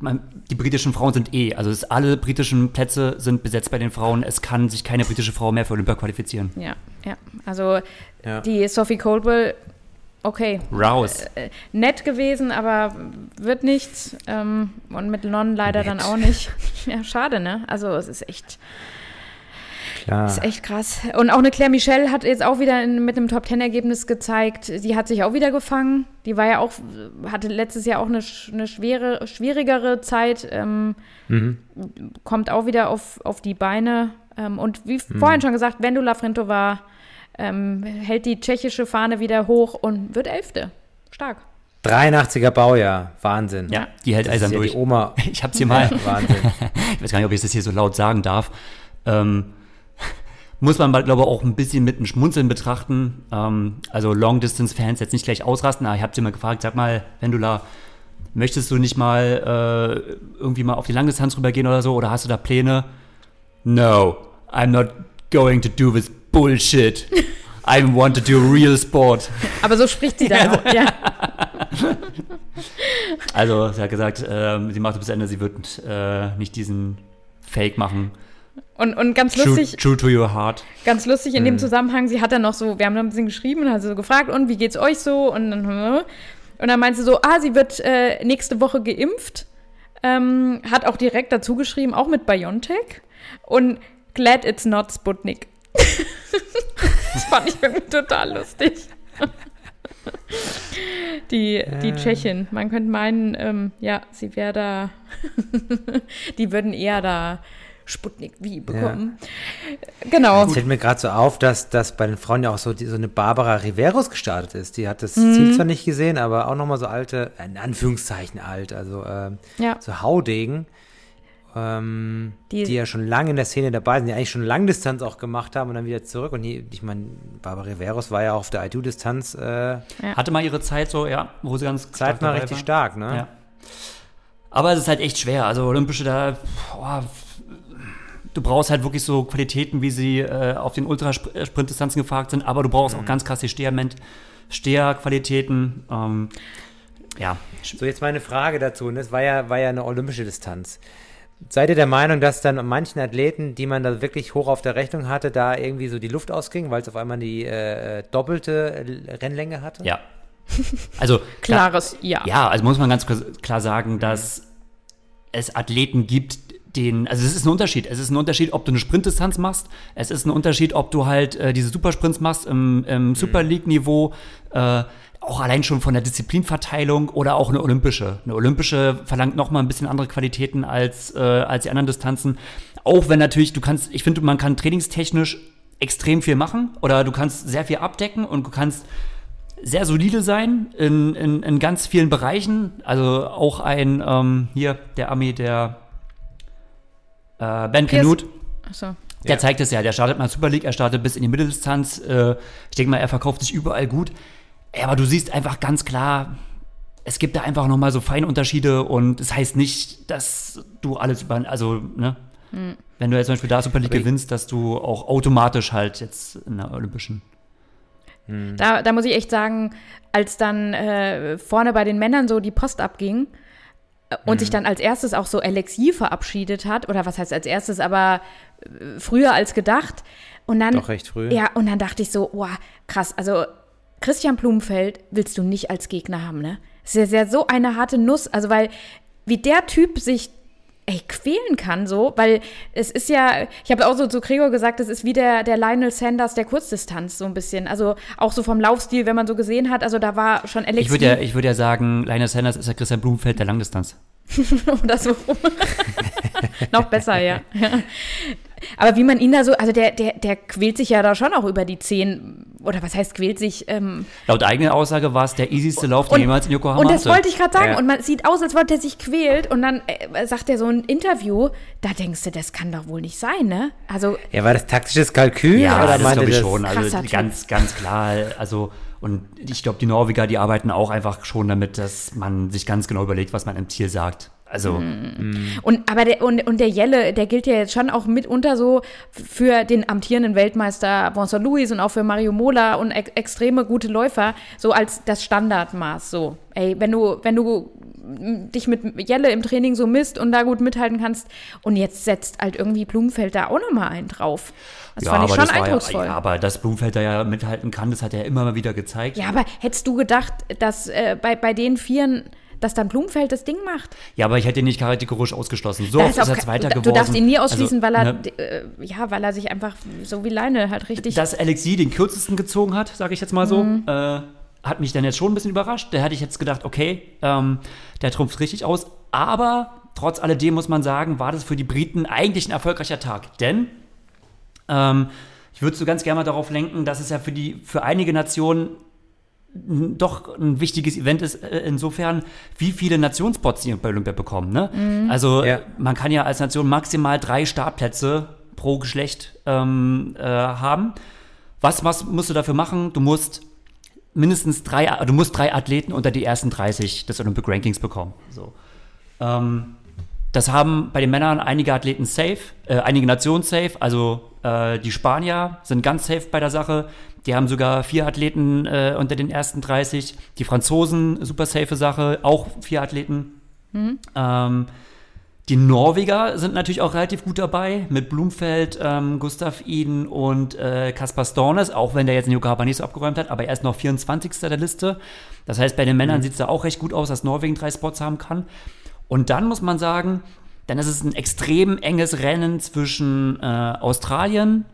man, die britischen Frauen sind eh, also es, alle britischen Plätze sind besetzt bei den Frauen. Es kann sich keine britische Frau mehr für Olympia qualifizieren. ja, ja. Also Ja. die Sophie Coldwell, okay, Raus. äh, nett gewesen, aber wird nichts. Ähm, und mit Non leider dann Nett. auch nicht. Ja, schade, ne? Also es ist echt, Klar. ist echt krass. Und auch eine Claire Michel hat jetzt auch wieder in, mit einem Top-Ten-Ergebnis gezeigt, sie hat sich auch wieder gefangen. Die war ja auch, hatte letztes Jahr auch eine, eine schwere, schwierigere Zeit. Ähm, Mhm. kommt auch wieder auf, auf die Beine. Ähm, und wie Mhm. vorhin schon gesagt, Vendula Frintova ähm, hält die tschechische Fahne wieder hoch und wird Elfte. Stark. 83er Baujahr. Wahnsinn. Ja, die hält Das ist eisern ja durch. die Oma. Ich hab's hier mal, Wahnsinn. ich weiß gar nicht, ob ich das hier so laut sagen darf. Ähm, muss man, glaube ich, auch ein bisschen mit einem Schmunzeln betrachten. Ähm, also Long-Distance-Fans jetzt nicht gleich ausrasten. Aber ich habe sie mal gefragt, sag mal, Vendula, möchtest du nicht mal äh, irgendwie mal auf die Langdistanz rübergehen oder so? Oder hast du da Pläne? No, I'm not going to do this bullshit. I want to do real sport. Aber so spricht sie dann auch. Ja. Also, sie hat gesagt, ähm, sie macht es bis Ende, sie wird äh, nicht diesen Fake machen. Und, und ganz True, lustig, true to your heart. ganz lustig in dem Zusammenhang, sie hat dann noch so, wir haben noch ein bisschen geschrieben und hat so gefragt, und wie geht's euch so? Und dann, und dann meint sie so, ah, sie wird äh, nächste Woche geimpft. Ähm, hat auch direkt dazu geschrieben, auch mit BioNTech. Und glad it's not Sputnik. das fand ich irgendwie total lustig. Die, die Tschechin. Man könnte meinen, ähm, ja, sie wäre da, die würden eher da Sputnik wie bekommen. Genau. Es fällt mir gerade so auf, dass, dass bei den Frauen ja auch so, die, so eine Barbara Riveros gestartet ist. Die hat das Mhm. Ziel zwar nicht gesehen, aber auch nochmal so alte, in Anführungszeichen alt, also ähm, Ja. so Haudegen. ähm, die, Die- ja schon lange in der Szene dabei sind, die eigentlich schon Langdistanz auch gemacht haben und dann wieder zurück. Und die, ich meine, Barbara Riveros war ja auf der ITU-Distanz äh, Hatte mal ihre Zeit so, ja, wo sie ganz Zeit mal richtig war. stark, ne? Ja. Aber es ist halt echt schwer. Also Olympische da, boah, du brauchst halt wirklich so Qualitäten, wie sie äh, auf den Ultrasprintdistanzen gefragt sind, aber du brauchst Mhm. auch ganz krass die Steherment, Steherqualitäten. Ähm, ja, So, jetzt meine Frage dazu. Und das war ja, war ja eine olympische Distanz. Seid ihr der Meinung, dass dann manchen Athleten, die man da wirklich hoch auf der Rechnung hatte, da irgendwie so die Luft ausging, weil es auf einmal die äh, doppelte Rennlänge hatte? ja. Also klar, Klares Ja. Ja, also muss man ganz klar- klar sagen, dass es Athleten gibt, den, also es ist ein Unterschied. Es ist ein Unterschied, ob du eine Sprintdistanz machst. Es ist ein Unterschied, ob du halt äh, diese Supersprints machst im, im Super League-Niveau, äh, auch allein schon von der Disziplinverteilung oder auch eine olympische. Eine olympische verlangt noch mal ein bisschen andere Qualitäten als, äh, als die anderen Distanzen. Auch wenn natürlich, du kannst, ich finde, man kann trainingstechnisch extrem viel machen oder du kannst sehr viel abdecken und du kannst sehr solide sein in, in, in ganz vielen Bereichen. Also auch ein, ähm, hier, der Ami, der äh, Ben Canute, Achso. der Ja. zeigt es ja. Der startet mal Super League, er startet bis in die Mitteldistanz. Äh, ich denke mal, er verkauft sich überall gut. Ja, Aber du siehst einfach ganz klar, es gibt da einfach nochmal so Feinunterschiede und es das heißt nicht, dass du alles über, also, ne? Wenn du jetzt zum Beispiel da Super League Aber gewinnst, dass du auch automatisch halt jetzt in der Olympischen. Da, da muss ich echt sagen, als dann äh, vorne bei den Männern so die Post abging äh, und Mhm. sich dann als erstes auch so Alexi verabschiedet hat, oder was heißt als erstes, aber äh, früher als gedacht. Und dann, Doch recht früh. Ja, und dann dachte ich so, wow, krass, also Christian Blumenfeld willst du nicht als Gegner haben, ne? Es ist ja so eine harte Nuss, also weil wie der Typ sich ey, quälen kann so, weil es ist ja, ich habe auch so zu Gregor gesagt, es ist wie der, der Lionel Sanders der Kurzdistanz so ein bisschen, also auch so vom Laufstil, wenn man so gesehen hat, also da war schon Alex Ich würde ja, ich würd ja sagen, Lionel Sanders ist ja Christian Blumenfeld der Langdistanz. oder so. Noch besser, ja. ja. Aber wie man ihn da so, also der, der, der quält sich ja da schon auch über die zehn, oder was heißt quält sich? Ähm, Laut eigener Aussage war es der easyste Lauf, den Und- jemals in Yokohama und das hatte. wollte ich gerade sagen. Ja. Und man sieht aus, als wollte er sich quält. Und dann äh, sagt er so ein Interview. Da denkst du, das kann doch wohl nicht sein, ne? Also, Ja, war das taktisches Kalkül? Ja, oder das meinte glaube ich das? schon. Also ganz, ganz klar. Also und ich glaube, die Norweger, die arbeiten auch einfach schon damit, dass man sich ganz genau überlegt, was man im Ziel sagt. Also und, aber der, und, und der Jelle, der gilt ja jetzt schon auch mitunter so für den amtierenden Weltmeister Vincent Louis und auch für Mario Mola und ex extreme gute Läufer, so als das Standardmaß, so. Ey, wenn du, wenn du m, dich mit Jelle im Training so misst und da gut mithalten kannst und jetzt setzt halt irgendwie Blumenfeld da auch nochmal einen drauf. Das ja, fand ich schon eindrucksvoll. ja, ja, aber dass Blumfeld da ja mithalten kann, das hat er immer mal wieder gezeigt. Ja, aber hättest du gedacht, dass äh, bei, bei den Vieren, dass dann Blumenfeld das Ding macht? Ja, aber ich hätte ihn nicht kategorisch ausgeschlossen. So ist, auch er Zweiter du, geworden. Du darfst ihn nie ausschließen, Also, weil er, ne, äh, ja, weil er sich einfach so wie Leine halt richtig. Dass Alexi den kürzesten gezogen hat, sage ich jetzt mal so, Mhm. äh, hat mich dann jetzt schon ein bisschen überrascht. Da hätte ich jetzt gedacht, okay, ähm, der trumpft richtig aus. Aber trotz alledem muss man sagen, war das für die Briten eigentlich ein erfolgreicher Tag. Denn ähm, ich würde so ganz gerne mal darauf lenken, dass es ja für, die, für einige Nationen doch ein wichtiges Event ist, äh, insofern, wie viele Nationspots sie bei Olympia bekommen. Ne? Also Ja. man kann ja als Nation maximal drei Startplätze pro Geschlecht ähm, äh, haben. Was, was musst du dafür machen? Du musst mindestens drei, du musst drei Athleten unter die ersten 30 des Olympic Rankings bekommen. So. Ähm, das haben bei den Männern einige Athleten safe, äh, einige Nationen safe. Also äh, die Spanier sind ganz safe bei der Sache. Die haben sogar vier Athleten äh, unter den ersten 30. Die Franzosen, super safe Sache, auch vier Athleten. Ähm, die Norweger sind natürlich auch relativ gut dabei, mit Blumfeld, ähm, Gustav Iden und äh, Kaspar Stornes, auch wenn der jetzt in Yokohama nicht so abgeräumt hat, aber er ist noch 24. der Liste. Das heißt, bei den Männern sieht es da auch recht gut aus, dass Norwegen drei Spots haben kann. Und dann muss man sagen, dann ist es ein extrem enges Rennen zwischen äh, Australien,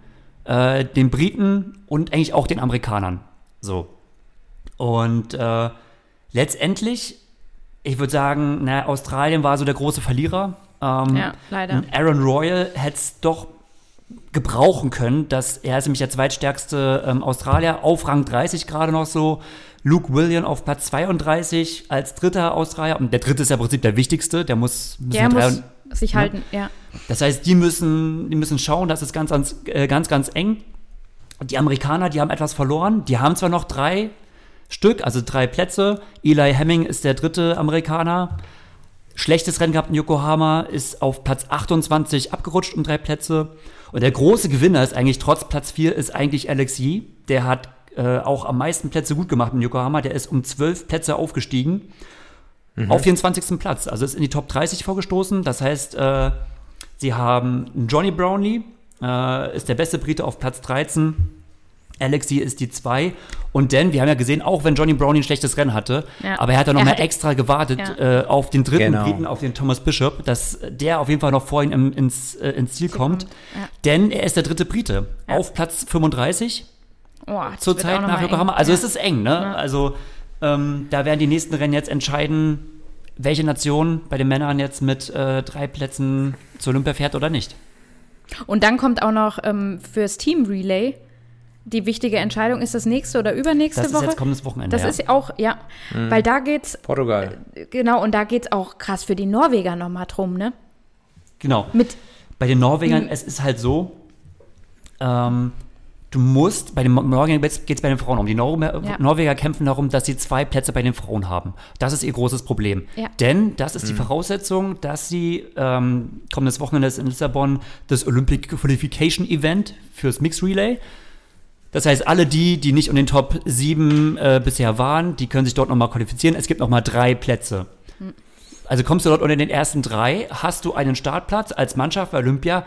äh, den Briten und eigentlich auch den Amerikanern. So. Und äh, letztendlich, ich würde sagen, na, Australien war so der große Verlierer. Ähm, Ja, leider. und Aaron Royal hätte es doch gebrauchen können, dass er ist nämlich der zweitstärkste ähm, Australier auf Rang 30 gerade noch so. Luke William auf Platz 32 als dritter Australier. Und der dritte ist ja im Prinzip der wichtigste. Der muss, Der muss sich halten, ja. Das heißt, die müssen, die müssen schauen, das ist ganz, ganz, äh, ganz, ganz eng. Die Amerikaner, die haben etwas verloren. Die haben zwar noch drei Stück, also drei Plätze. Eli Hemming ist der dritte Amerikaner. Schlechtes Rennen gehabt in Yokohama, ist auf Platz 28 abgerutscht um drei Plätze. Und der große Gewinner ist eigentlich, trotz Platz 4, ist eigentlich Alex Yee. Der hat äh, auch am meisten Plätze gut gemacht in Yokohama. Der ist um zwölf Plätze aufgestiegen. Auf den 20. Platz. Also ist in die Top 30 vorgestoßen. Das heißt, äh, sie haben Johnny Brownlee, äh, ist der beste Brite auf Platz 13. Alexi ist die 2. Und Dan, wir haben ja gesehen, auch wenn Johnny Brownie ein schlechtes Rennen hatte, Ja. aber er hat ja noch Er mal hatte- extra gewartet Ja. äh, auf den dritten Genau. Briten, auf den Thomas Bishop, dass der auf jeden Fall noch vor ihm im, ins, äh, ins Ziel kommt. kommt, ja. Denn er ist der dritte Brite Ja. auf Platz 35 Oh, zurzeit nach Yokohama. Also ja. es ist eng, ne? Also ähm, da werden die nächsten Rennen jetzt entscheiden, welche Nation bei den Männern jetzt mit äh, drei Plätzen zur Olympia fährt oder nicht. Und dann kommt auch noch ähm, fürs Team Relay die wichtige Entscheidung, ist das nächste oder übernächste Das ist Woche? jetzt kommendes Wochenende. das ja. ist auch, ja, weil da geht's, Portugal. genau, und da geht's auch krass für die Norweger nochmal drum, ne? genau. Mit, Bei den Mhm. Norwegern, es ist halt so, ähm, du musst, bei den Norwegern geht es bei den Frauen um. Die Nor Ja. Norweger kämpfen darum, dass sie zwei Plätze bei den Frauen haben. Das ist ihr großes Problem. Ja. Denn das ist die Voraussetzung, dass sie ähm, kommendes Wochenende ist in Lissabon das Olympic Qualification Event fürs Mixed Relay. Das heißt, alle die, die nicht um den Top 7 äh, bisher waren, die können sich dort nochmal qualifizieren. Es gibt nochmal drei Plätze. Also kommst du dort unter den ersten drei, hast du einen Startplatz als Mannschaft bei Olympia,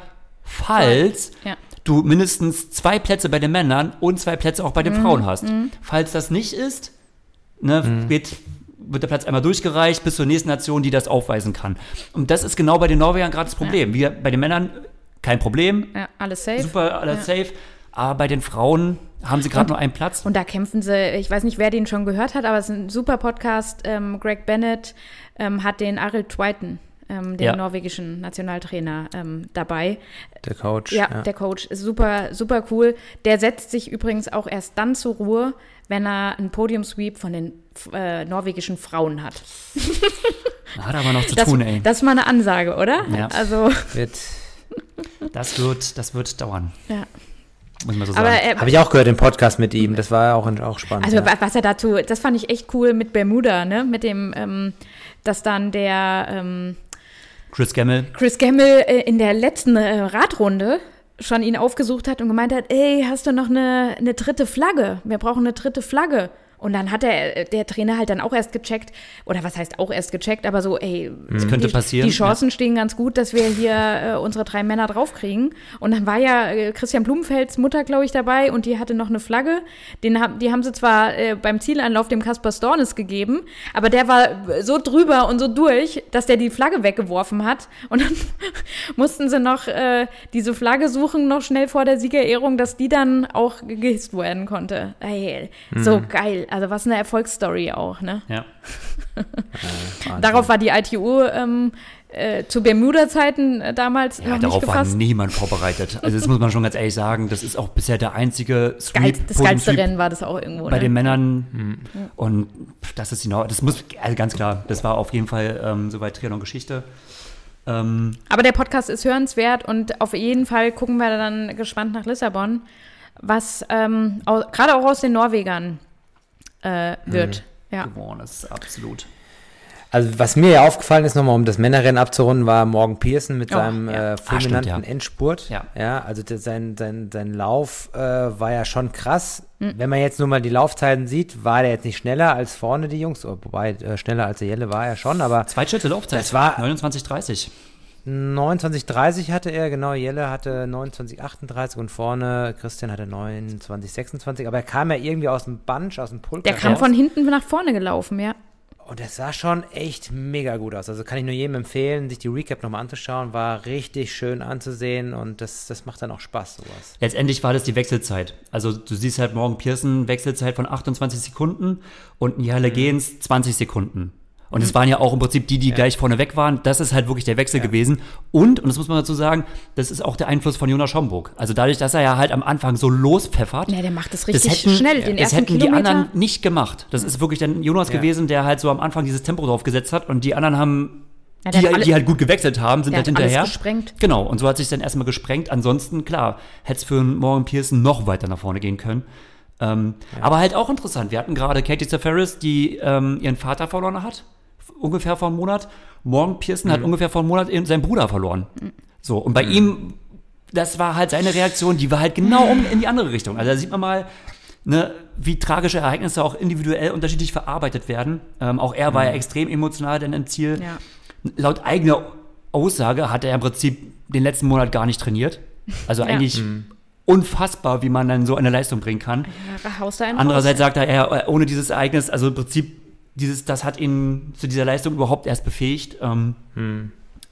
falls Ja. du mindestens zwei Plätze bei den Männern und zwei Plätze auch bei Mhm. den Frauen hast. Falls das nicht ist, ne, geht, wird der Platz einmal durchgereicht bis zur nächsten Nation, die das aufweisen kann. Und das ist genau bei den Norwegern gerade das Problem. Wir bei den Männern kein Problem, ja, alles safe. super, alles safe. Aber bei den Frauen haben sie gerade nur einen Platz. Und da kämpfen sie, ich weiß nicht, wer den schon gehört hat, aber es ist ein super Podcast. Ähm, Greg Bennett ähm, hat den Arild Twighton, ähm, den Ja. norwegischen Nationaltrainer, ähm, dabei. Der Coach. Ja, der Coach ist super, super cool. Der setzt sich übrigens auch erst dann zur Ruhe, wenn er einen Podiumsweep von den äh, norwegischen Frauen hat. Hat aber noch zu Das, tun, ey. das ist mal eine Ansage, oder? Ja. Also, Wird, Das wird, das wird dauern, ja. muss man so sagen. Aber er, habe ich auch gehört, den Podcast mit ihm. Das war auch, auch spannend. Also ja. wa- was er dazu, das fand ich echt cool mit Bermuda, ne? Mit dem, ähm, dass dann der ähm, Chris Gemmel, Chris Gemmel äh, in der letzten äh, Radrunde schon ihn aufgesucht hat und gemeint hat, ey, hast du noch eine, eine dritte Flagge? Wir brauchen eine dritte Flagge. Und dann hat der, der Trainer halt dann auch erst gecheckt, oder was heißt auch erst gecheckt, aber so, ey, das könnte die, passieren. die Chancen stehen ganz gut, dass wir hier äh, unsere drei Männer draufkriegen. Und dann war ja äh, Christian Blumenfelds Mutter, glaube ich, dabei und die hatte noch eine Flagge. Den hab, die haben sie zwar äh, beim Zielanlauf dem Kaspar Stornes gegeben, aber der war so drüber und so durch, dass der die Flagge weggeworfen hat. Und dann mussten sie noch äh, diese Flagge suchen, noch schnell vor der Siegerehrung, dass die dann auch gehisst werden konnte. Ey, so geil. Also was eine Erfolgsstory auch, ne? Ja. Darauf war die ITU ähm, äh, zu Bermuda-Zeiten äh, damals Ja, noch darauf nicht war gefasst. niemand vorbereitet. Also das muss man schon ganz ehrlich sagen, das ist auch bisher der einzige Sweep, Geil, das geilste Rennen war das auch irgendwo. bei ne? den Männern. Und das ist genau, das muss, also ganz klar, das war auf jeden Fall ähm, soweit Triathlon Geschichte. Ähm, Aber der Podcast ist hörenswert und auf jeden Fall gucken wir dann gespannt nach Lissabon, was ähm, gerade auch aus den Norwegern äh, wird. Ja. geworden ist, absolut. Also was mir ja aufgefallen ist, nochmal um das Männerrennen abzurunden, war Morgan Pearson mit Oh, seinem ja. äh, stimmt, fulminanten ja. Endspurt. Ja. ja also der, sein, sein, sein Lauf äh, war ja schon krass. Hm. Wenn man jetzt nur mal die Laufzeiten sieht, war der jetzt nicht schneller als vorne die Jungs, wobei äh, schneller als der Jelle war er schon, aber Zweitschritte Laufzeit. Das war- 29,30. 29,30 hatte er, genau, Jelle hatte 29,38 und vorne Christian hatte 29,26, aber er kam ja irgendwie aus dem Bunch, aus dem Pulk. Der kam raus. von hinten nach vorne gelaufen, ja. Und das sah schon echt mega gut aus. Also kann ich nur jedem empfehlen, sich die Recap nochmal anzuschauen. War richtig schön anzusehen und das, das macht dann auch Spaß, sowas. Letztendlich war das die Wechselzeit. Also du siehst halt morgen Pearson Wechselzeit von 28 Sekunden und Nihale Gens 20 Sekunden. Und es waren ja auch im Prinzip die, die gleich vorne weg waren. Das ist halt wirklich der Wechsel gewesen. Und, und das muss man dazu sagen, das ist auch der Einfluss von Jonas Schomburg. Also dadurch, dass er ja halt am Anfang so lospfeffert. Ja, der macht das das richtig hätten, schnell, den das ersten hätten die Kilometer. anderen nicht gemacht. Das ist wirklich dann Jonas Ja. gewesen, der halt so am Anfang dieses Tempo drauf gesetzt hat und die anderen haben Ja, die, hat alle- die halt gut gewechselt haben, sind Der halt hat alles hinterher. gesprengt. Genau, und so hat sich dann erstmal gesprengt. Ansonsten, klar, hätte es für Morgan Pearson noch weiter nach vorne gehen können. Ähm, Aber halt auch interessant. Wir hatten gerade Katie Safaris, die ähm, ihren Vater verloren hat, ungefähr vor einem Monat. Morgan Pearson hat ungefähr vor einem Monat seinen Bruder verloren. So, und bei ihm, das war halt seine Reaktion, die war halt genau um, in die andere Richtung. Also da sieht man mal, ne, wie tragische Ereignisse auch individuell unterschiedlich verarbeitet werden. Ähm, auch er war ja extrem emotional dann im Ziel. Ja. Laut eigener Aussage hat er im Prinzip den letzten Monat gar nicht trainiert. Also Ja. eigentlich unfassbar, wie man dann so eine Leistung bringen kann. Ja, Andererseits sagt er, er, ohne dieses Ereignis, also im Prinzip, dieses, das hat ihn zu dieser Leistung überhaupt erst befähigt. Ähm,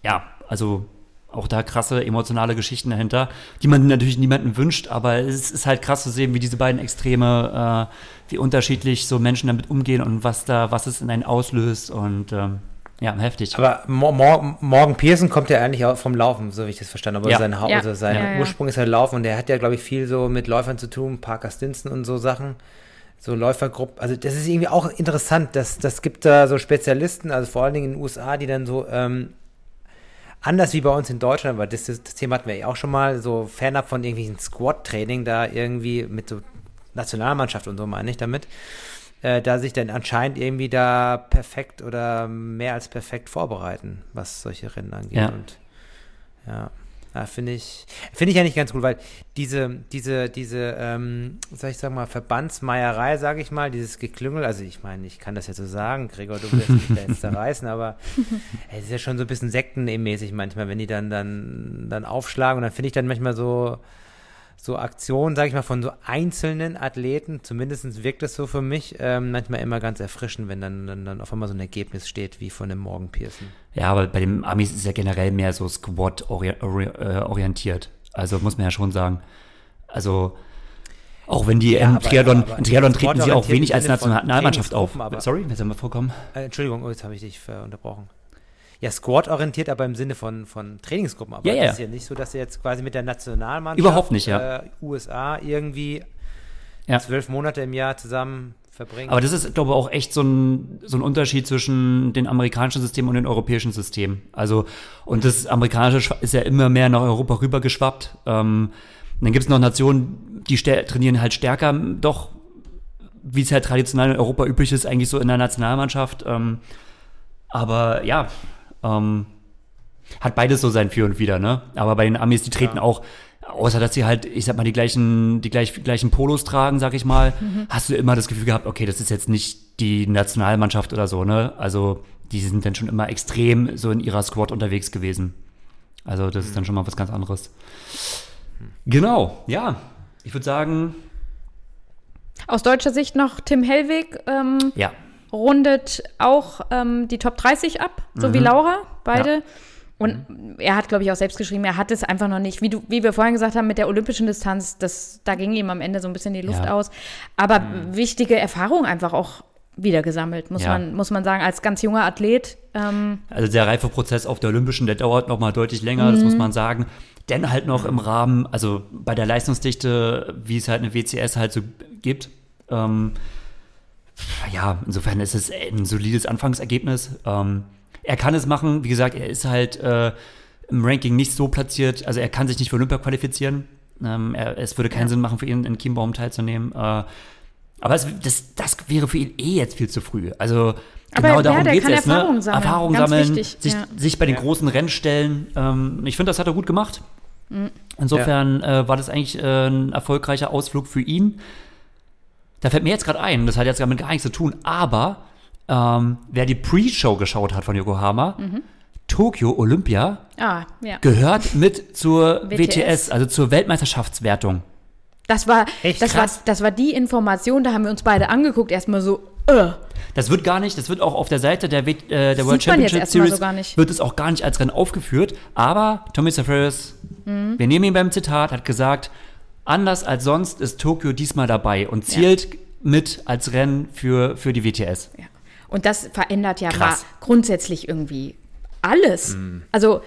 Ja, also auch da krasse emotionale Geschichten dahinter, die man natürlich niemandem wünscht, aber es ist halt krass zu sehen, wie diese beiden Extreme, äh, wie unterschiedlich so Menschen damit umgehen und was da, was es in einen auslöst und ähm, ja, heftig. Aber Mo Mo Morgan Pearson kommt ja eigentlich auch vom Laufen, so wie ich das verstanden habe. Ja. Sein, Hau Ja. also sein Ja, ja. Ursprung ist ja Laufen und der hat ja, glaube ich, viel so mit Läufern zu tun, Parker Stinson und so Sachen. So Läufergruppen. Also das ist irgendwie auch interessant. dass das gibt da so Spezialisten, also vor allen Dingen in den USA, die dann so ähm, anders wie bei uns in Deutschland, weil das, das Thema hatten wir ja auch schon mal, so fernab von irgendwelchen Squat-Training da irgendwie mit so Nationalmannschaft und so meine ich damit, äh, da sich dann anscheinend irgendwie da perfekt oder mehr als perfekt vorbereiten, was solche Rennen angeht. Ja. Und ja, ja finde ich, finde ich eigentlich ganz gut, weil diese, diese, diese, ähm, soll ich sagen mal, Verbandsmeierei, sage ich mal, dieses Geklüngel, also ich meine, ich kann das jetzt so sagen, Gregor, du willst mich da jetzt zerreißen, aber es ist ja schon so ein bisschen sektenmäßig manchmal, wenn die dann, dann, dann aufschlagen und dann finde ich dann manchmal so, so Aktionen, sage ich mal, von so einzelnen Athleten, zumindest wirkt das so für mich, ähm, manchmal immer ganz erfrischend, wenn dann, dann, dann auf einmal so ein Ergebnis steht, wie von dem Morgan Pearson. Ja, aber bei den Amis ist es ja generell mehr so Squad-orientiert. Also muss man ja schon sagen. Also auch wenn die Ja, im aber- Triathlon, aber im Triathlon treten sie auch wenig als Nationalmannschaft auf. Sorry, jetzt haben wir vorkommen. Äh, Entschuldigung, oh, jetzt habe ich dich unterbrochen. Ja, Squad-orientiert, aber im Sinne von, von Trainingsgruppen. Aber Ja, ja. das ist ja nicht so, dass sie jetzt quasi mit der Nationalmannschaft Überhaupt nicht, ja. äh, USA irgendwie Ja. zwölf Monate im Jahr zusammen verbringen. Aber das ist, glaube ich, auch echt so ein, so ein Unterschied zwischen den amerikanischen Systemen und den europäischen Systemen. Also, und das amerikanische ist ja immer mehr nach Europa rübergeschwappt. Ähm, dann gibt es noch Nationen, die trainieren halt stärker, doch, wie es halt traditionell in Europa üblich ist, eigentlich so in der Nationalmannschaft. Ähm, aber ja, ähm, hat beides so sein Für und Wider, ne? Aber bei den Amis, die treten auch, außer dass sie halt, ich sag mal, die gleichen, die gleich, gleichen Polos tragen, sag ich mal, hast du immer das Gefühl gehabt, okay, das ist jetzt nicht die Nationalmannschaft oder so, ne? Also, die sind dann schon immer extrem so in ihrer Squad unterwegs gewesen. Also, das ist dann schon mal was ganz anderes. Genau, ja. Ich würde sagen, Aus deutscher Sicht noch Tim Hellwig ähm, ja. Rundet auch ähm, die Top 30 ab, so Mhm. wie Laura, beide. Und er hat, glaube ich, auch selbst geschrieben, er hat es einfach noch nicht, wie, du, wie wir vorhin gesagt haben, mit der olympischen Distanz, das, da ging ihm am Ende so ein bisschen die Luft Ja. aus. Aber wichtige Erfahrungen einfach auch wieder gesammelt, muss, Ja. man, muss man sagen, als ganz junger Athlet. Ähm, Also der Reifeprozess auf der Olympischen, der dauert noch mal deutlich länger, das muss man sagen. Denn halt noch im Rahmen, also bei der Leistungsdichte, wie es halt eine WCS halt so gibt. Ähm, ja, insofern ist es ein solides Anfangsergebnis. Ähm, er kann es machen, wie gesagt, er ist halt äh, im Ranking nicht so platziert, also er kann sich nicht für Olympia qualifizieren. Ähm, er, es würde keinen Sinn machen, für ihn in Chiembaum teilzunehmen. Äh, aber es, das, das wäre für ihn eh jetzt viel zu früh. Also Aber genau ja, darum geht es jetzt. Erfahrung ne? sammeln. Erfahrung Ganz sammeln, wichtig, sich, ja. sich bei den Ja. großen Rennen stellen. Ähm, ich finde, das hat er gut gemacht. Mhm. Insofern äh, war das eigentlich äh, ein erfolgreicher Ausflug für ihn. Da fällt mir jetzt gerade ein, das hat jetzt damit gar nichts zu tun, aber ähm, wer die Pre-Show geschaut hat von Yokohama, Mhm. Tokio Olympia ah, ja. gehört mit zur WTS. WTS, also zur Weltmeisterschaftswertung. Das war, Echt das, war, krass. das war die Information, da haben wir uns beide angeguckt, erstmal so, äh. Das wird gar nicht, das wird auch auf der Seite der, W- äh, der World Championship Series so gar nicht. wird es auch gar nicht als Rennen aufgeführt. Aber Tommy Safaris, Mhm. wir nehmen ihn beim Zitat, hat gesagt, anders als sonst ist Tokio diesmal dabei und zählt mit als Rennen für, für die WTS. Ja. Und das verändert ja mal grundsätzlich irgendwie alles. Also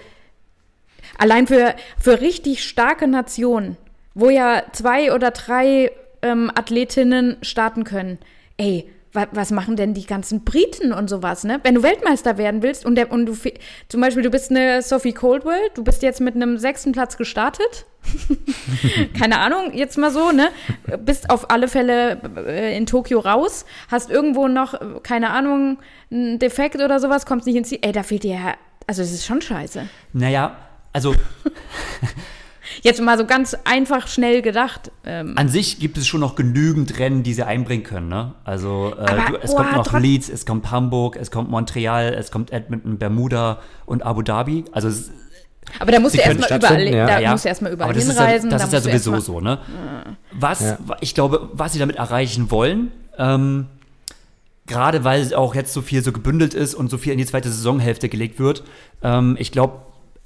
allein für, für richtig starke Nationen, wo ja zwei oder drei ähm, Athletinnen starten können, ey, wa was machen denn die ganzen Briten und sowas, ne? Wenn du Weltmeister werden willst und, der, und du zum Beispiel, du bist eine Sophie Coldwell, du bist jetzt mit einem sechsten Platz gestartet. Keine Ahnung, jetzt mal so, ne? Bist auf alle Fälle äh, in Tokio raus, hast irgendwo noch, keine Ahnung, einen Defekt oder sowas, kommst nicht ins Ziel. Ey, da fehlt dir ja, also es ist schon scheiße. Naja, also Jetzt mal so ganz einfach schnell gedacht. Ähm. An sich gibt es schon noch genügend Rennen, die sie einbringen können. Ne? Also äh, Aber, du, es oh, kommt noch Leeds, es kommt Hamburg, es kommt Montreal, es kommt Edmonton, Bermuda und Abu Dhabi. Also es, aber da musst du erstmal überall, ja. da ja. musst du erstmal überall das hinreisen. Ist ja, das da ist ja sowieso so, ne? Was, ja. ich glaube, was sie damit erreichen wollen, ähm, gerade weil auch jetzt so viel so gebündelt ist und so viel in die zweite Saisonhälfte gelegt wird, ähm, ich glaube,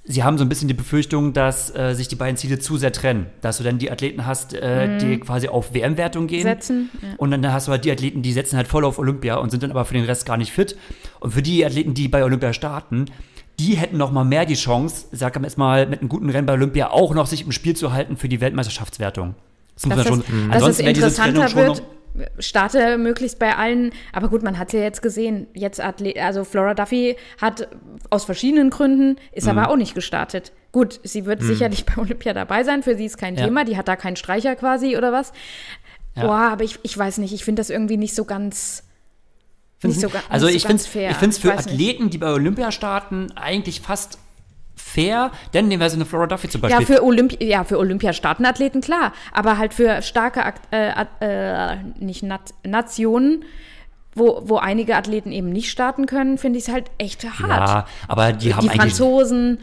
sie haben so ein bisschen die Befürchtung, dass äh, sich die beiden Ziele zu sehr trennen. Dass du dann die Athleten hast, äh, mhm. die quasi auf WM-Wertung gehen. Setzen. Ja. Und dann hast du halt die Athleten, die setzen halt voll auf Olympia und sind dann aber für den Rest gar nicht fit. Und für die Athleten, die bei Olympia starten, die hätten noch mal mehr die Chance, sag jetzt mal, mit einem guten Rennen bei Olympia auch noch sich im Spiel zu halten für die Weltmeisterschaftswertung. Das muss man schon. Dass ansonsten es interessanter wird, starte möglichst bei allen. Aber gut, man hat es ja jetzt gesehen. Jetzt Athlet, also Flora Duffy hat aus verschiedenen Gründen, ist mhm. aber auch nicht gestartet. Gut, sie wird mhm. sicherlich bei Olympia dabei sein. Für sie ist kein ja. Thema. Die hat da keinen Streicher quasi oder was. Ja. Boah, aber ich, ich weiß nicht. Ich finde das irgendwie nicht so ganz. Nicht so, also nicht ich so finde es für Athleten, nicht. die bei Olympia starten, eigentlich fast fair, denn nehmen wir so eine Flora Duffy zum Beispiel. Ja, für, Olympi ja, für Olympiastaatenathleten klar, aber halt für starke, äh, äh, nicht Nat Nationen, wo, wo einige Athleten eben nicht starten können, finde ich es halt echt hart. Ja, aber die haben die Franzosen,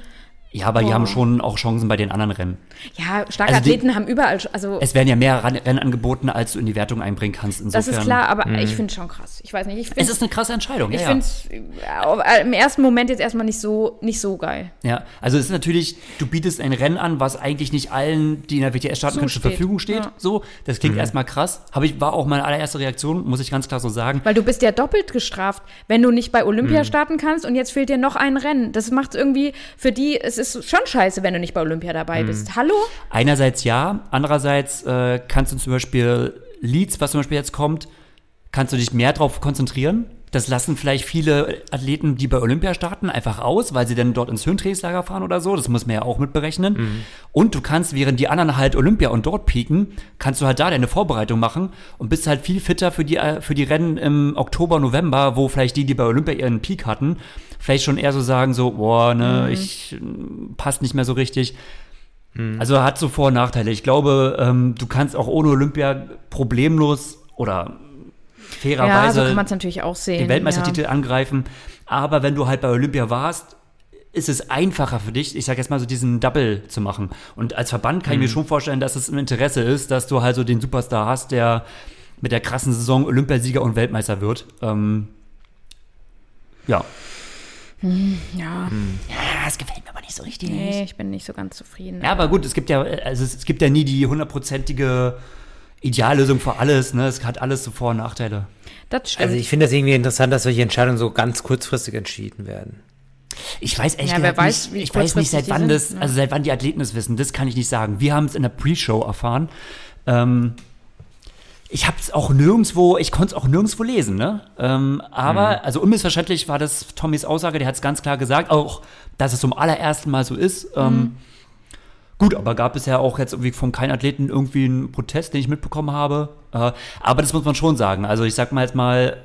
ja, aber oh. die haben schon auch Chancen bei den anderen Rennen. Ja, starke also Athleten die, haben überall. Also es werden ja mehr Rennen angeboten, als du in die Wertung einbringen kannst. Insofern. Das ist klar, aber mhm. ich finde es schon krass. Ich weiß nicht. Ich es ist eine krasse Entscheidung. Ich ja, finde es ja, im ersten Moment jetzt erstmal nicht so, nicht so geil. Ja, also es ist natürlich, du bietest ein Rennen an, was eigentlich nicht allen, die in der WTS starten so können, zur Verfügung steht. Ja. So, das klingt mhm. erstmal krass. Habe ich, war auch meine allererste Reaktion, muss ich ganz klar so sagen. Weil du bist ja doppelt gestraft, wenn du nicht bei Olympia mhm. starten kannst und jetzt fehlt dir noch ein Rennen. Das macht irgendwie für die, es ist schon scheiße wenn du nicht bei Olympia dabei bist. Mhm. Hallo? Einerseits ja, andererseits äh, kannst du zum Beispiel Leads, was zum Beispiel jetzt kommt, kannst du dich mehr darauf konzentrieren. Das lassen vielleicht viele Athleten, die bei Olympia starten, einfach aus, weil sie dann dort ins Höhentrainingslager fahren oder so. Das muss man ja auch mit berechnen. Mhm. Und du kannst, während die anderen halt Olympia und dort pieken, kannst du halt da deine Vorbereitung machen und bist halt viel fitter für die, äh, für die Rennen im Oktober, November, wo vielleicht die, die bei Olympia ihren Peak hatten, vielleicht schon eher so sagen, so, boah, ne, mhm. ich passt nicht mehr so richtig. Mhm. Also hat so Vor- und Nachteile. Ich glaube, ähm, du kannst auch ohne Olympia problemlos oder fairerweise ja, so natürlich auch sehen, den Weltmeistertitel ja. angreifen. Aber wenn du halt bei Olympia warst, ist es einfacher für dich, ich sag jetzt mal so diesen Double zu machen. Und als Verband kann mhm. ich mir mhm. schon vorstellen, dass es im Interesse ist, dass du halt so den Superstar hast, der mit der krassen Saison Olympiasieger und Weltmeister wird. Ähm, ja. Hm, ja. Hm. Ja, es gefällt mir aber nicht so richtig. Nee, ich bin nicht so ganz zufrieden. Ja, aber gut, es gibt ja, also es, gibt ja nie die hundertprozentige Ideallösung für alles, ne? Es hat alles so Vor- und Nachteile. Das stimmt. Also ich finde das irgendwie interessant, dass solche Entscheidungen so ganz kurzfristig entschieden werden. Ich weiß echt ja, wer weiß, nicht, ich weiß nicht, seit wann das, ne? also seit wann die Athleten es wissen, das kann ich nicht sagen. Wir haben es in der Pre-Show erfahren. Ähm, ich habe es auch nirgendwo, ich konnte es auch nirgendwo lesen, ne? Ähm, aber, mhm. also unmissverständlich war das Tommys Aussage, der hat es ganz klar gesagt, auch, dass es zum allerersten Mal so ist. Ähm, mhm. Gut, aber gab es ja auch jetzt irgendwie von keinem Athleten irgendwie einen Protest, den ich mitbekommen habe. Äh, aber das muss man schon sagen. Also ich sag mal jetzt mal,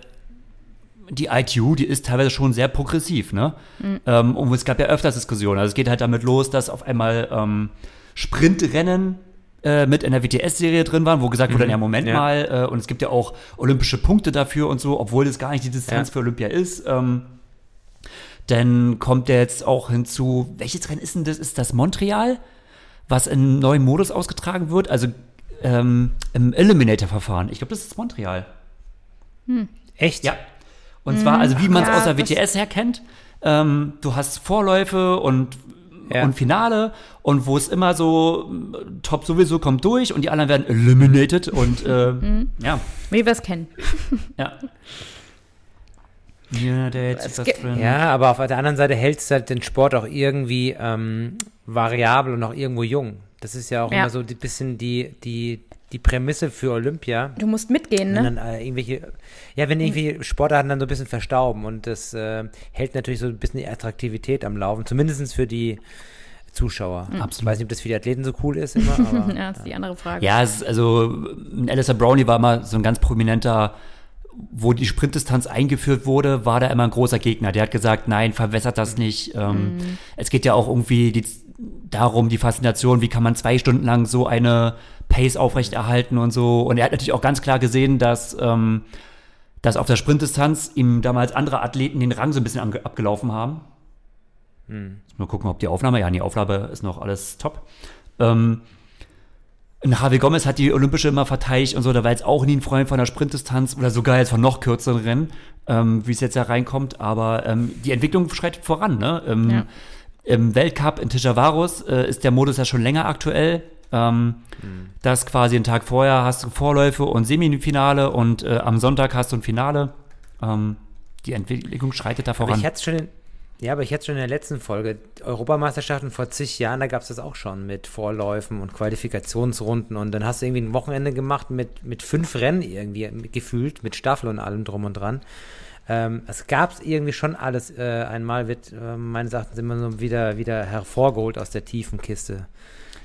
die ITU, die ist teilweise schon sehr progressiv, ne? Mhm. Ähm, und es gab ja öfters Diskussionen. Also es geht halt damit los, dass auf einmal ähm, Sprintrennen äh, mit in der WTS-Serie drin waren, wo gesagt wurde, mhm. ja, Moment ja. mal, äh, und es gibt ja auch olympische Punkte dafür und so, obwohl das gar nicht die Distanz ja. für Olympia ist. Ähm, dann kommt der jetzt auch hinzu, welches Rennen ist denn das? Ist das Montreal, was in neuen Modus ausgetragen wird? Also ähm, im Eliminator-Verfahren. Ich glaube, das ist Montreal. Hm. Echt? Ja. Und zwar, also wie man es ja, aus der WTS her kennt, ähm, du hast Vorläufe und ja. und Finale und wo es immer so Top sowieso kommt durch und die anderen werden eliminated und äh, mhm. ja. Wie wir es kennen. ja. Ja, aber auf der anderen Seite hältst du halt den Sport auch irgendwie ähm, variabel und auch irgendwo jung. Das ist ja auch ja. immer so ein bisschen die, die, die Prämisse für Olympia. Du musst mitgehen, ne? Wenn dann äh, irgendwelche, ja, wenn irgendwie Sportarten dann so ein bisschen verstauben und das äh, hält natürlich so ein bisschen die Attraktivität am Laufen, zumindest für die Zuschauer. Absolut. Ich weiß nicht, ob das für die Athleten so cool ist immer, aber ja, das ist die andere Frage. Ja, es ist, also Alistair Brownie war immer so ein ganz prominenter, wo die Sprintdistanz eingeführt wurde, war da immer ein großer Gegner. Der hat gesagt, nein, verwässert das nicht. Ähm, Es geht ja auch irgendwie die, darum, die Faszination, wie kann man zwei Stunden lang so eine Pace aufrechterhalten und so. Und er hat natürlich auch ganz klar gesehen, dass, ähm, dass auf der Sprintdistanz ihm damals andere Athleten den Rang so ein bisschen abgelaufen haben. Mal gucken, ob die Aufnahme, ja, die Aufnahme ist noch alles top. Ähm, und Javi Gomez hat die Olympische immer verteidigt und so, da war jetzt auch nie ein Freund von der Sprintdistanz oder sogar jetzt von noch kürzeren Rennen, ähm, wie es jetzt ja reinkommt, aber ähm, die Entwicklung schreitet voran, ne? Im, Ja. im Weltcup in Tijavarus äh, ist der Modus ja schon länger aktuell. Ähm, Das quasi einen Tag vorher hast du Vorläufe und Semifinale und äh, am Sonntag hast du ein Finale. Ähm, die Entwicklung schreitet da Aber voran. ich hatte schon ja, aber ich hatte schon in der letzten Folge Europameisterschaften vor zig Jahren, da gab es das auch schon mit Vorläufen und Qualifikationsrunden und dann hast du irgendwie ein Wochenende gemacht mit, mit fünf Rennen irgendwie gefühlt, mit Staffel und allem drum und dran. Ähm, es gab es irgendwie schon alles. Äh, einmal wird äh, meines Erachtens immer so wieder, wieder hervorgeholt aus der tiefen Kiste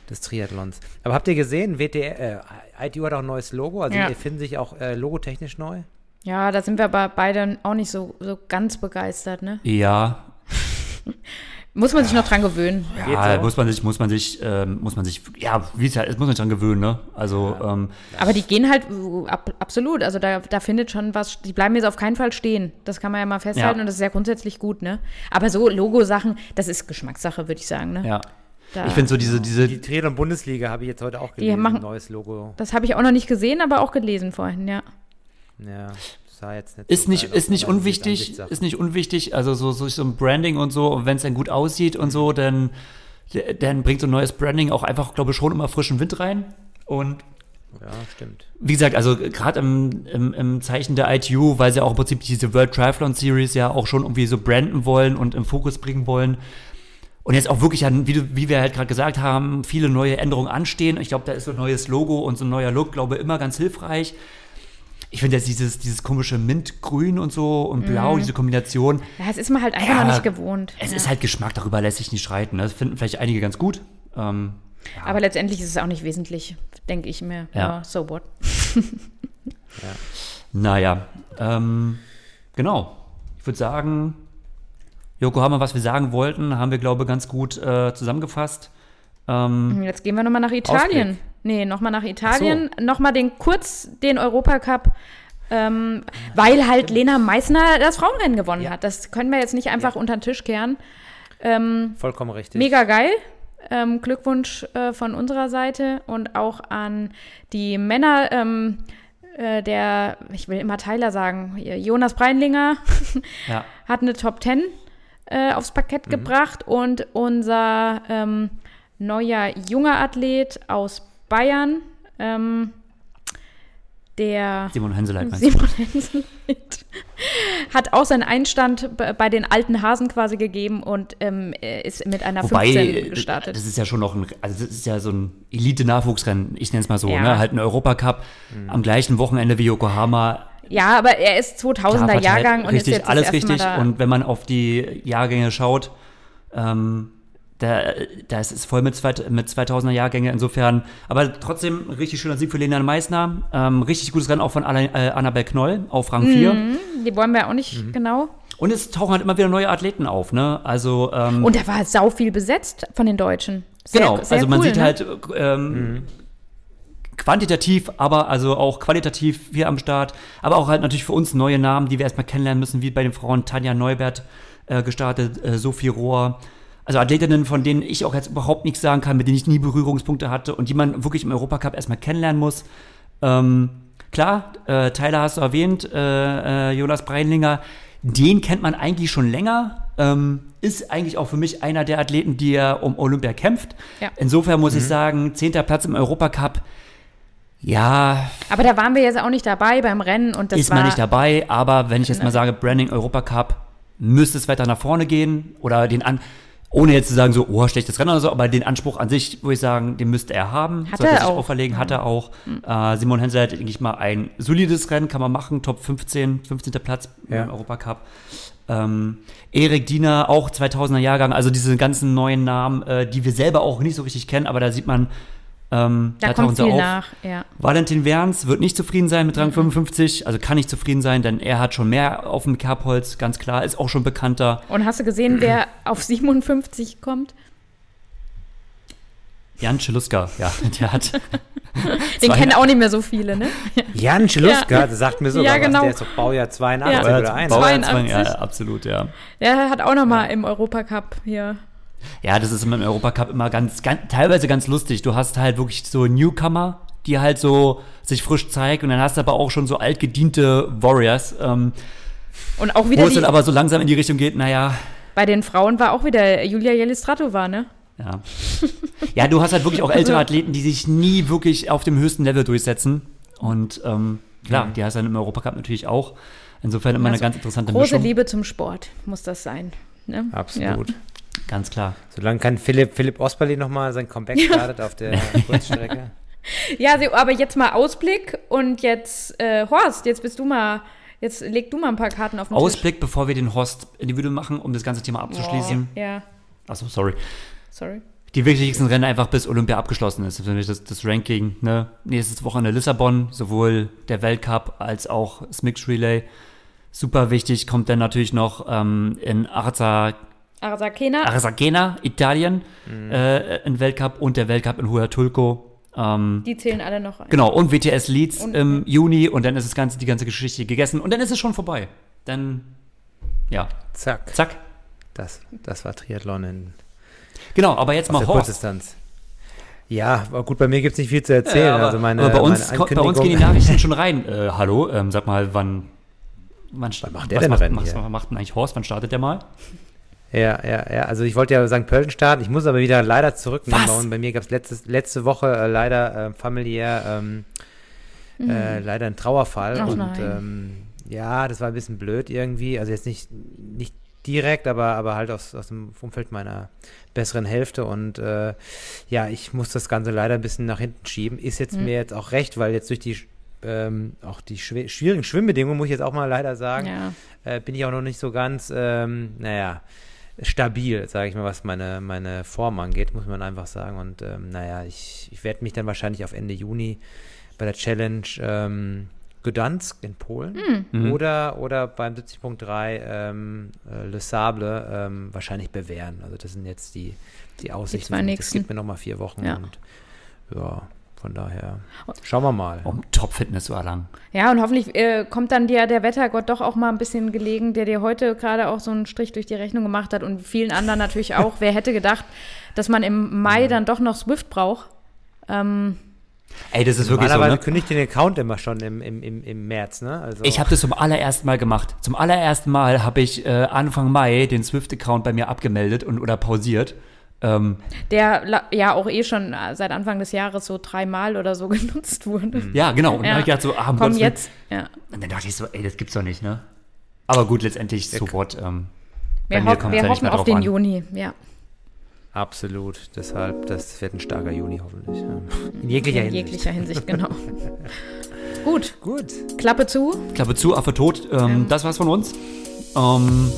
des Triathlons. Aber habt ihr gesehen, WTR, äh, ITU hat auch ein neues Logo, also Ja. die finden sich auch äh, logotechnisch neu. Ja, da sind wir aber beide auch nicht so, so ganz begeistert, ne? ja, Muss man sich noch dran gewöhnen. ja, so? muss man sich, muss man sich, ähm, muss man sich, ja, wie es halt ist, muss man sich dran gewöhnen, ne? Also, ähm, Aber die gehen halt uh, ab, absolut. Also da, da findet schon was. Die bleiben jetzt auf keinen Fall stehen. Das kann man ja mal festhalten Ja. und das ist ja grundsätzlich gut, ne? Aber so Logo-Sachen, das ist Geschmackssache, würde ich sagen, ne? ja. Da, Ich finde so diese, diese, Die Triathlon Bundesliga habe ich jetzt heute auch gelesen, machen- neues Logo. das habe ich auch noch nicht gesehen, aber auch gelesen vorhin, ja. Ja, sah jetzt nicht ist so nicht, ist nicht unwichtig, ist nicht unwichtig, also so, so, so ein Branding und so, und wenn es dann gut aussieht und so, dann, dann bringt so ein neues Branding auch einfach, glaube ich, schon immer frischen Wind rein. Und Ja, stimmt. wie gesagt, also gerade im, im, im Zeichen der ITU, weil sie auch im Prinzip diese World Triathlon Series ja auch schon irgendwie so branden wollen und im Fokus bringen wollen. Und jetzt auch wirklich, wie, wie wir halt gerade gesagt haben, viele neue Änderungen anstehen. Ich glaube, da ist so ein neues Logo und so ein neuer Look, glaube ich, immer ganz hilfreich. Ich finde jetzt dieses, dieses komische Mintgrün und so und Blau, diese Kombination, Ja, es ist man halt einfach Ja, noch nicht gewohnt. es ja. ist halt Geschmack, darüber lässt sich nicht streiten. Ne? Das finden vielleicht einige ganz gut. Ähm, Aber letztendlich ist es auch nicht wesentlich, denke ich mir. Ja. Ja, so what. Naja, ähm, genau. Ich würde sagen, Yokohama, was wir sagen wollten, haben wir, glaube ich, ganz gut äh, zusammengefasst. Ähm, Jetzt gehen wir nochmal nach Italien. Ausblick. Nee, nochmal nach Italien. Nochmal den kurz den Europacup. Ähm, weil halt Lena Meissner das Frauenrennen gewonnen Ja. hat. Das können wir jetzt nicht einfach unter den Tisch kehren. Ähm, Vollkommen richtig. mega geil. Ähm, Glückwunsch äh, von unserer Seite und auch an die Männer, ähm, äh, der, ich will immer Tyler sagen, Jonas Breinlinger ja. hat eine Top 10 äh, aufs Parkett gebracht und unser ähm, neuer junger Athlet aus Bayern, ähm, der Simon Henseleit? Simon Henseleit, hat auch seinen Einstand bei den alten Hasen quasi gegeben und ähm, er ist mit einer Wobei, 15 äh, gestartet. das ist ja schon noch ein, also das ist ja so ein Elite-Nachwuchsrennen, ich nenne es mal so, Ja. ne? halt ein Europacup am gleichen Wochenende wie Yokohama. ja, aber er ist Klar 2000er verteilt, Jahrgang und richtig, ist jetzt alles das erste richtig. Mal da. Und wenn man auf die Jahrgänge schaut, ähm, da, da ist es voll mit, mit 2000er Jahrgänge insofern. Aber trotzdem ein richtig schöner Sieg für Lena Meissner. Ähm, richtig gutes Rennen auch von Anna, äh, Annabel Knoll auf Rang 4. Mhm, die wollen wir auch nicht Mhm. genau. Und es tauchen halt immer wieder neue Athleten auf, ne? Also, ähm, Und da war sau viel besetzt von den Deutschen. Sehr, genau, sehr also man cool, sieht ne? halt ähm, quantitativ, aber also auch qualitativ hier am Start. Aber auch halt natürlich für uns neue Namen, die wir erstmal kennenlernen müssen, wie bei den Frauen Tanja Neubert äh, gestartet, äh, Sophie Rohr. Also Athletinnen, von denen ich auch jetzt überhaupt nichts sagen kann, mit denen ich nie Berührungspunkte hatte und die man wirklich im Europacup erstmal kennenlernen muss. Ähm, klar, äh, Tyler hast du erwähnt, äh, äh, Jonas Breinlinger, den kennt man eigentlich schon länger. Ähm, ist eigentlich auch für mich einer der Athleten, die ja um Olympia kämpft. Ja. Insofern muss ich sagen, zehnter Platz im Europacup, ja, Aber da waren wir jetzt auch nicht dabei beim Rennen und das ist war man nicht dabei. Aber wenn ich jetzt mal sage, Branding Europacup, müsste es weiter nach vorne gehen oder den an ohne jetzt zu sagen, so, oh, schlechtes Rennen oder so, aber den Anspruch an sich, würde ich sagen, den müsste er haben. Hat sollte er sich auch. auferlegen, hat er auch. Äh, Simon Hensel hat, denke ich mal, ein solides Rennen, kann man machen, Top 15, 15. Platz Ja. im Europacup. Ähm, Erik Diener, auch 2000er Jahrgang, also diese ganzen neuen Namen, äh, die wir selber auch nicht so richtig kennen, aber da sieht man, ähm, Da kommt sie viel auf. nach, ja. Valentin Werns wird nicht zufrieden sein mit Mhm. Rang 55, also kann nicht zufrieden sein, denn er hat schon mehr auf dem Kerbholz, ganz klar, ist auch schon bekannter. Und hast du gesehen, wer auf 57 kommt? Jan Scheluska, ja, der hat. Den kennen auch nicht mehr so viele, ne? Jan Scheluska, das sagt mir so, Ja, was, genau. der ist doch Baujahr 82 Ja. oder Baujahr 81. 82. Ja, absolut, ja. Der hat auch noch mal im Europacup hier. Ja, das ist im Europacup immer ganz, ganz, teilweise ganz lustig. Du hast halt wirklich so Newcomer, die halt so sich frisch zeigen und dann hast du aber auch schon so altgediente Warriors, ähm, Und auch wo wieder es dann aber so langsam in die Richtung geht, naja, bei den Frauen war auch wieder Julia Jelistratova, ne? ja. Ja, du hast halt wirklich auch ältere Athleten, die sich nie wirklich auf dem höchsten Level durchsetzen. Und ähm, klar, die hast du dann im Europacup natürlich auch. Insofern immer eine Also, ganz interessante Große Mischung. Liebe zum Sport muss das sein. Ne? Absolut. Ganz klar. Solange kann Philipp, Philipp Osperli nochmal sein Comeback startet auf der Kurzstrecke. Ja, ja sie- aber jetzt mal Ausblick und jetzt, äh, Horst, jetzt bist du mal, jetzt leg du mal ein paar Karten auf den Ausblick, bevor wir den Horst individuell machen, um das ganze Thema Tisch. abzuschließen. Oh, ja, Achso, sorry. sorry. Die wichtigsten Rennen einfach bis Olympia abgeschlossen ist. Nämlich das, das Ranking, ne? Nächstes Wochenende Lissabon, sowohl der Weltcup als auch das Mixed Relay. Super wichtig, kommt dann natürlich noch ähm, in Arza, Arsakena, Arzachena, Italien, Mhm. äh, ein Weltcup und der Weltcup in Huatulco. Ähm, die zählen alle noch rein. genau, und WTS Leeds Und- im Juni und dann ist das ganze, die ganze Geschichte gegessen und dann ist es schon vorbei. Dann, ja, Zack. zack. Das, das war Triathlon in Genau, aber jetzt mal Horst. Kurzdistanz. Ja, gut, bei mir gibt es nicht viel zu erzählen. Ja, aber, also meine, aber bei, uns, bei uns gehen die Nachrichten schon rein. Äh, hallo, ähm, sag mal, wann, wann, sta- macht der was denn macht, Rennen was macht denn eigentlich Horst? Wann startet der mal? Ja, ja, ja. Also ich wollte ja St. Pölten starten. Ich muss aber wieder leider zurücknehmen. Was? Und bei mir gab es letzte Woche äh, leider äh, familiär ähm, äh, leider einen Trauerfall. Ach und ähm, ja, das war ein bisschen blöd irgendwie. Also jetzt nicht, nicht direkt, aber, aber halt aus, aus dem Umfeld meiner besseren Hälfte. Und äh, ja, ich muss das Ganze leider ein bisschen nach hinten schieben. Ist jetzt mir jetzt auch recht, weil jetzt durch die ähm, auch die schw schwierigen Schwimmbedingungen, muss ich jetzt auch mal leider sagen, Ja. äh, bin ich auch noch nicht so ganz, ähm, naja, stabil, sage ich mal, was meine, meine Form angeht, muss man einfach sagen. Und ähm, naja, ich, ich werde mich dann wahrscheinlich auf Ende Juni bei der Challenge ähm, Gdansk in Polen Mhm. oder, oder beim 70.3 ähm, äh, Le Sable ähm, wahrscheinlich bewähren. Also das sind jetzt die, die Aussichten. zwei das nächsten. gibt mir nochmal vier Wochen Ja. und ja, von daher schauen wir mal. Um Top-Fitness zu erlangen. Ja, und hoffentlich äh, kommt dann dir der Wettergott doch auch mal ein bisschen gelegen, der dir heute gerade auch so einen Strich durch die Rechnung gemacht hat und vielen anderen natürlich auch. Wer hätte gedacht, dass man im Mai dann doch noch Swift braucht? Ähm, Ey, das ist wirklich so, Normalerweise ne? kündigt den Account immer schon im, im, im, im März, ne? Also, Ich habe das zum allerersten Mal gemacht. Zum allerersten Mal habe ich äh, Anfang Mai den Swift-Account bei mir abgemeldet und oder pausiert. Ähm, der ja auch eh schon äh, seit Anfang des Jahres so dreimal oder so genutzt wurde. ja, genau. Und dann Ja. habe ich gedacht so, ah, Komm jetzt. Ja. Und dann dachte ich so, ey, das gibt's doch nicht, ne? Aber gut, letztendlich so what. Ähm, bei Wir, mir hoff, kommt's wir ja hoffen auf den an. Juni, ja. Absolut. Deshalb, das wird ein starker Juni hoffentlich. Ja. In jeglicher In Hinsicht. jeglicher Hinsicht, genau. Gut, Gut. Klappe zu. Klappe zu, Affe tot. Ähm, Ähm. Das war's von uns. Ähm,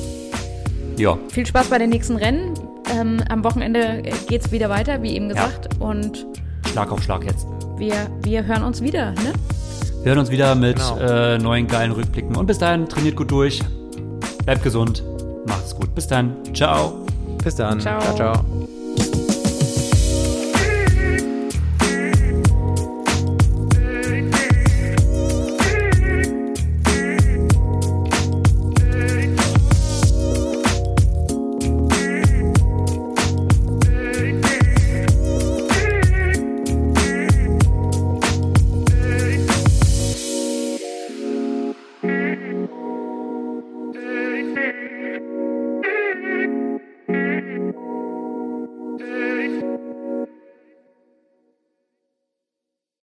ja, Viel Spaß bei den nächsten Rennen. Ähm, am Wochenende geht's wieder weiter, wie eben gesagt. Und Schlag auf Schlag jetzt. wir, wir hören uns wieder, ne? Wir hören uns wieder mit Genau. äh, neuen geilen Rückblicken. Und bis dahin, trainiert gut durch. Bleibt gesund. Macht's gut. Bis dann. Ciao. Bis dann. Ciao. ciao. ciao.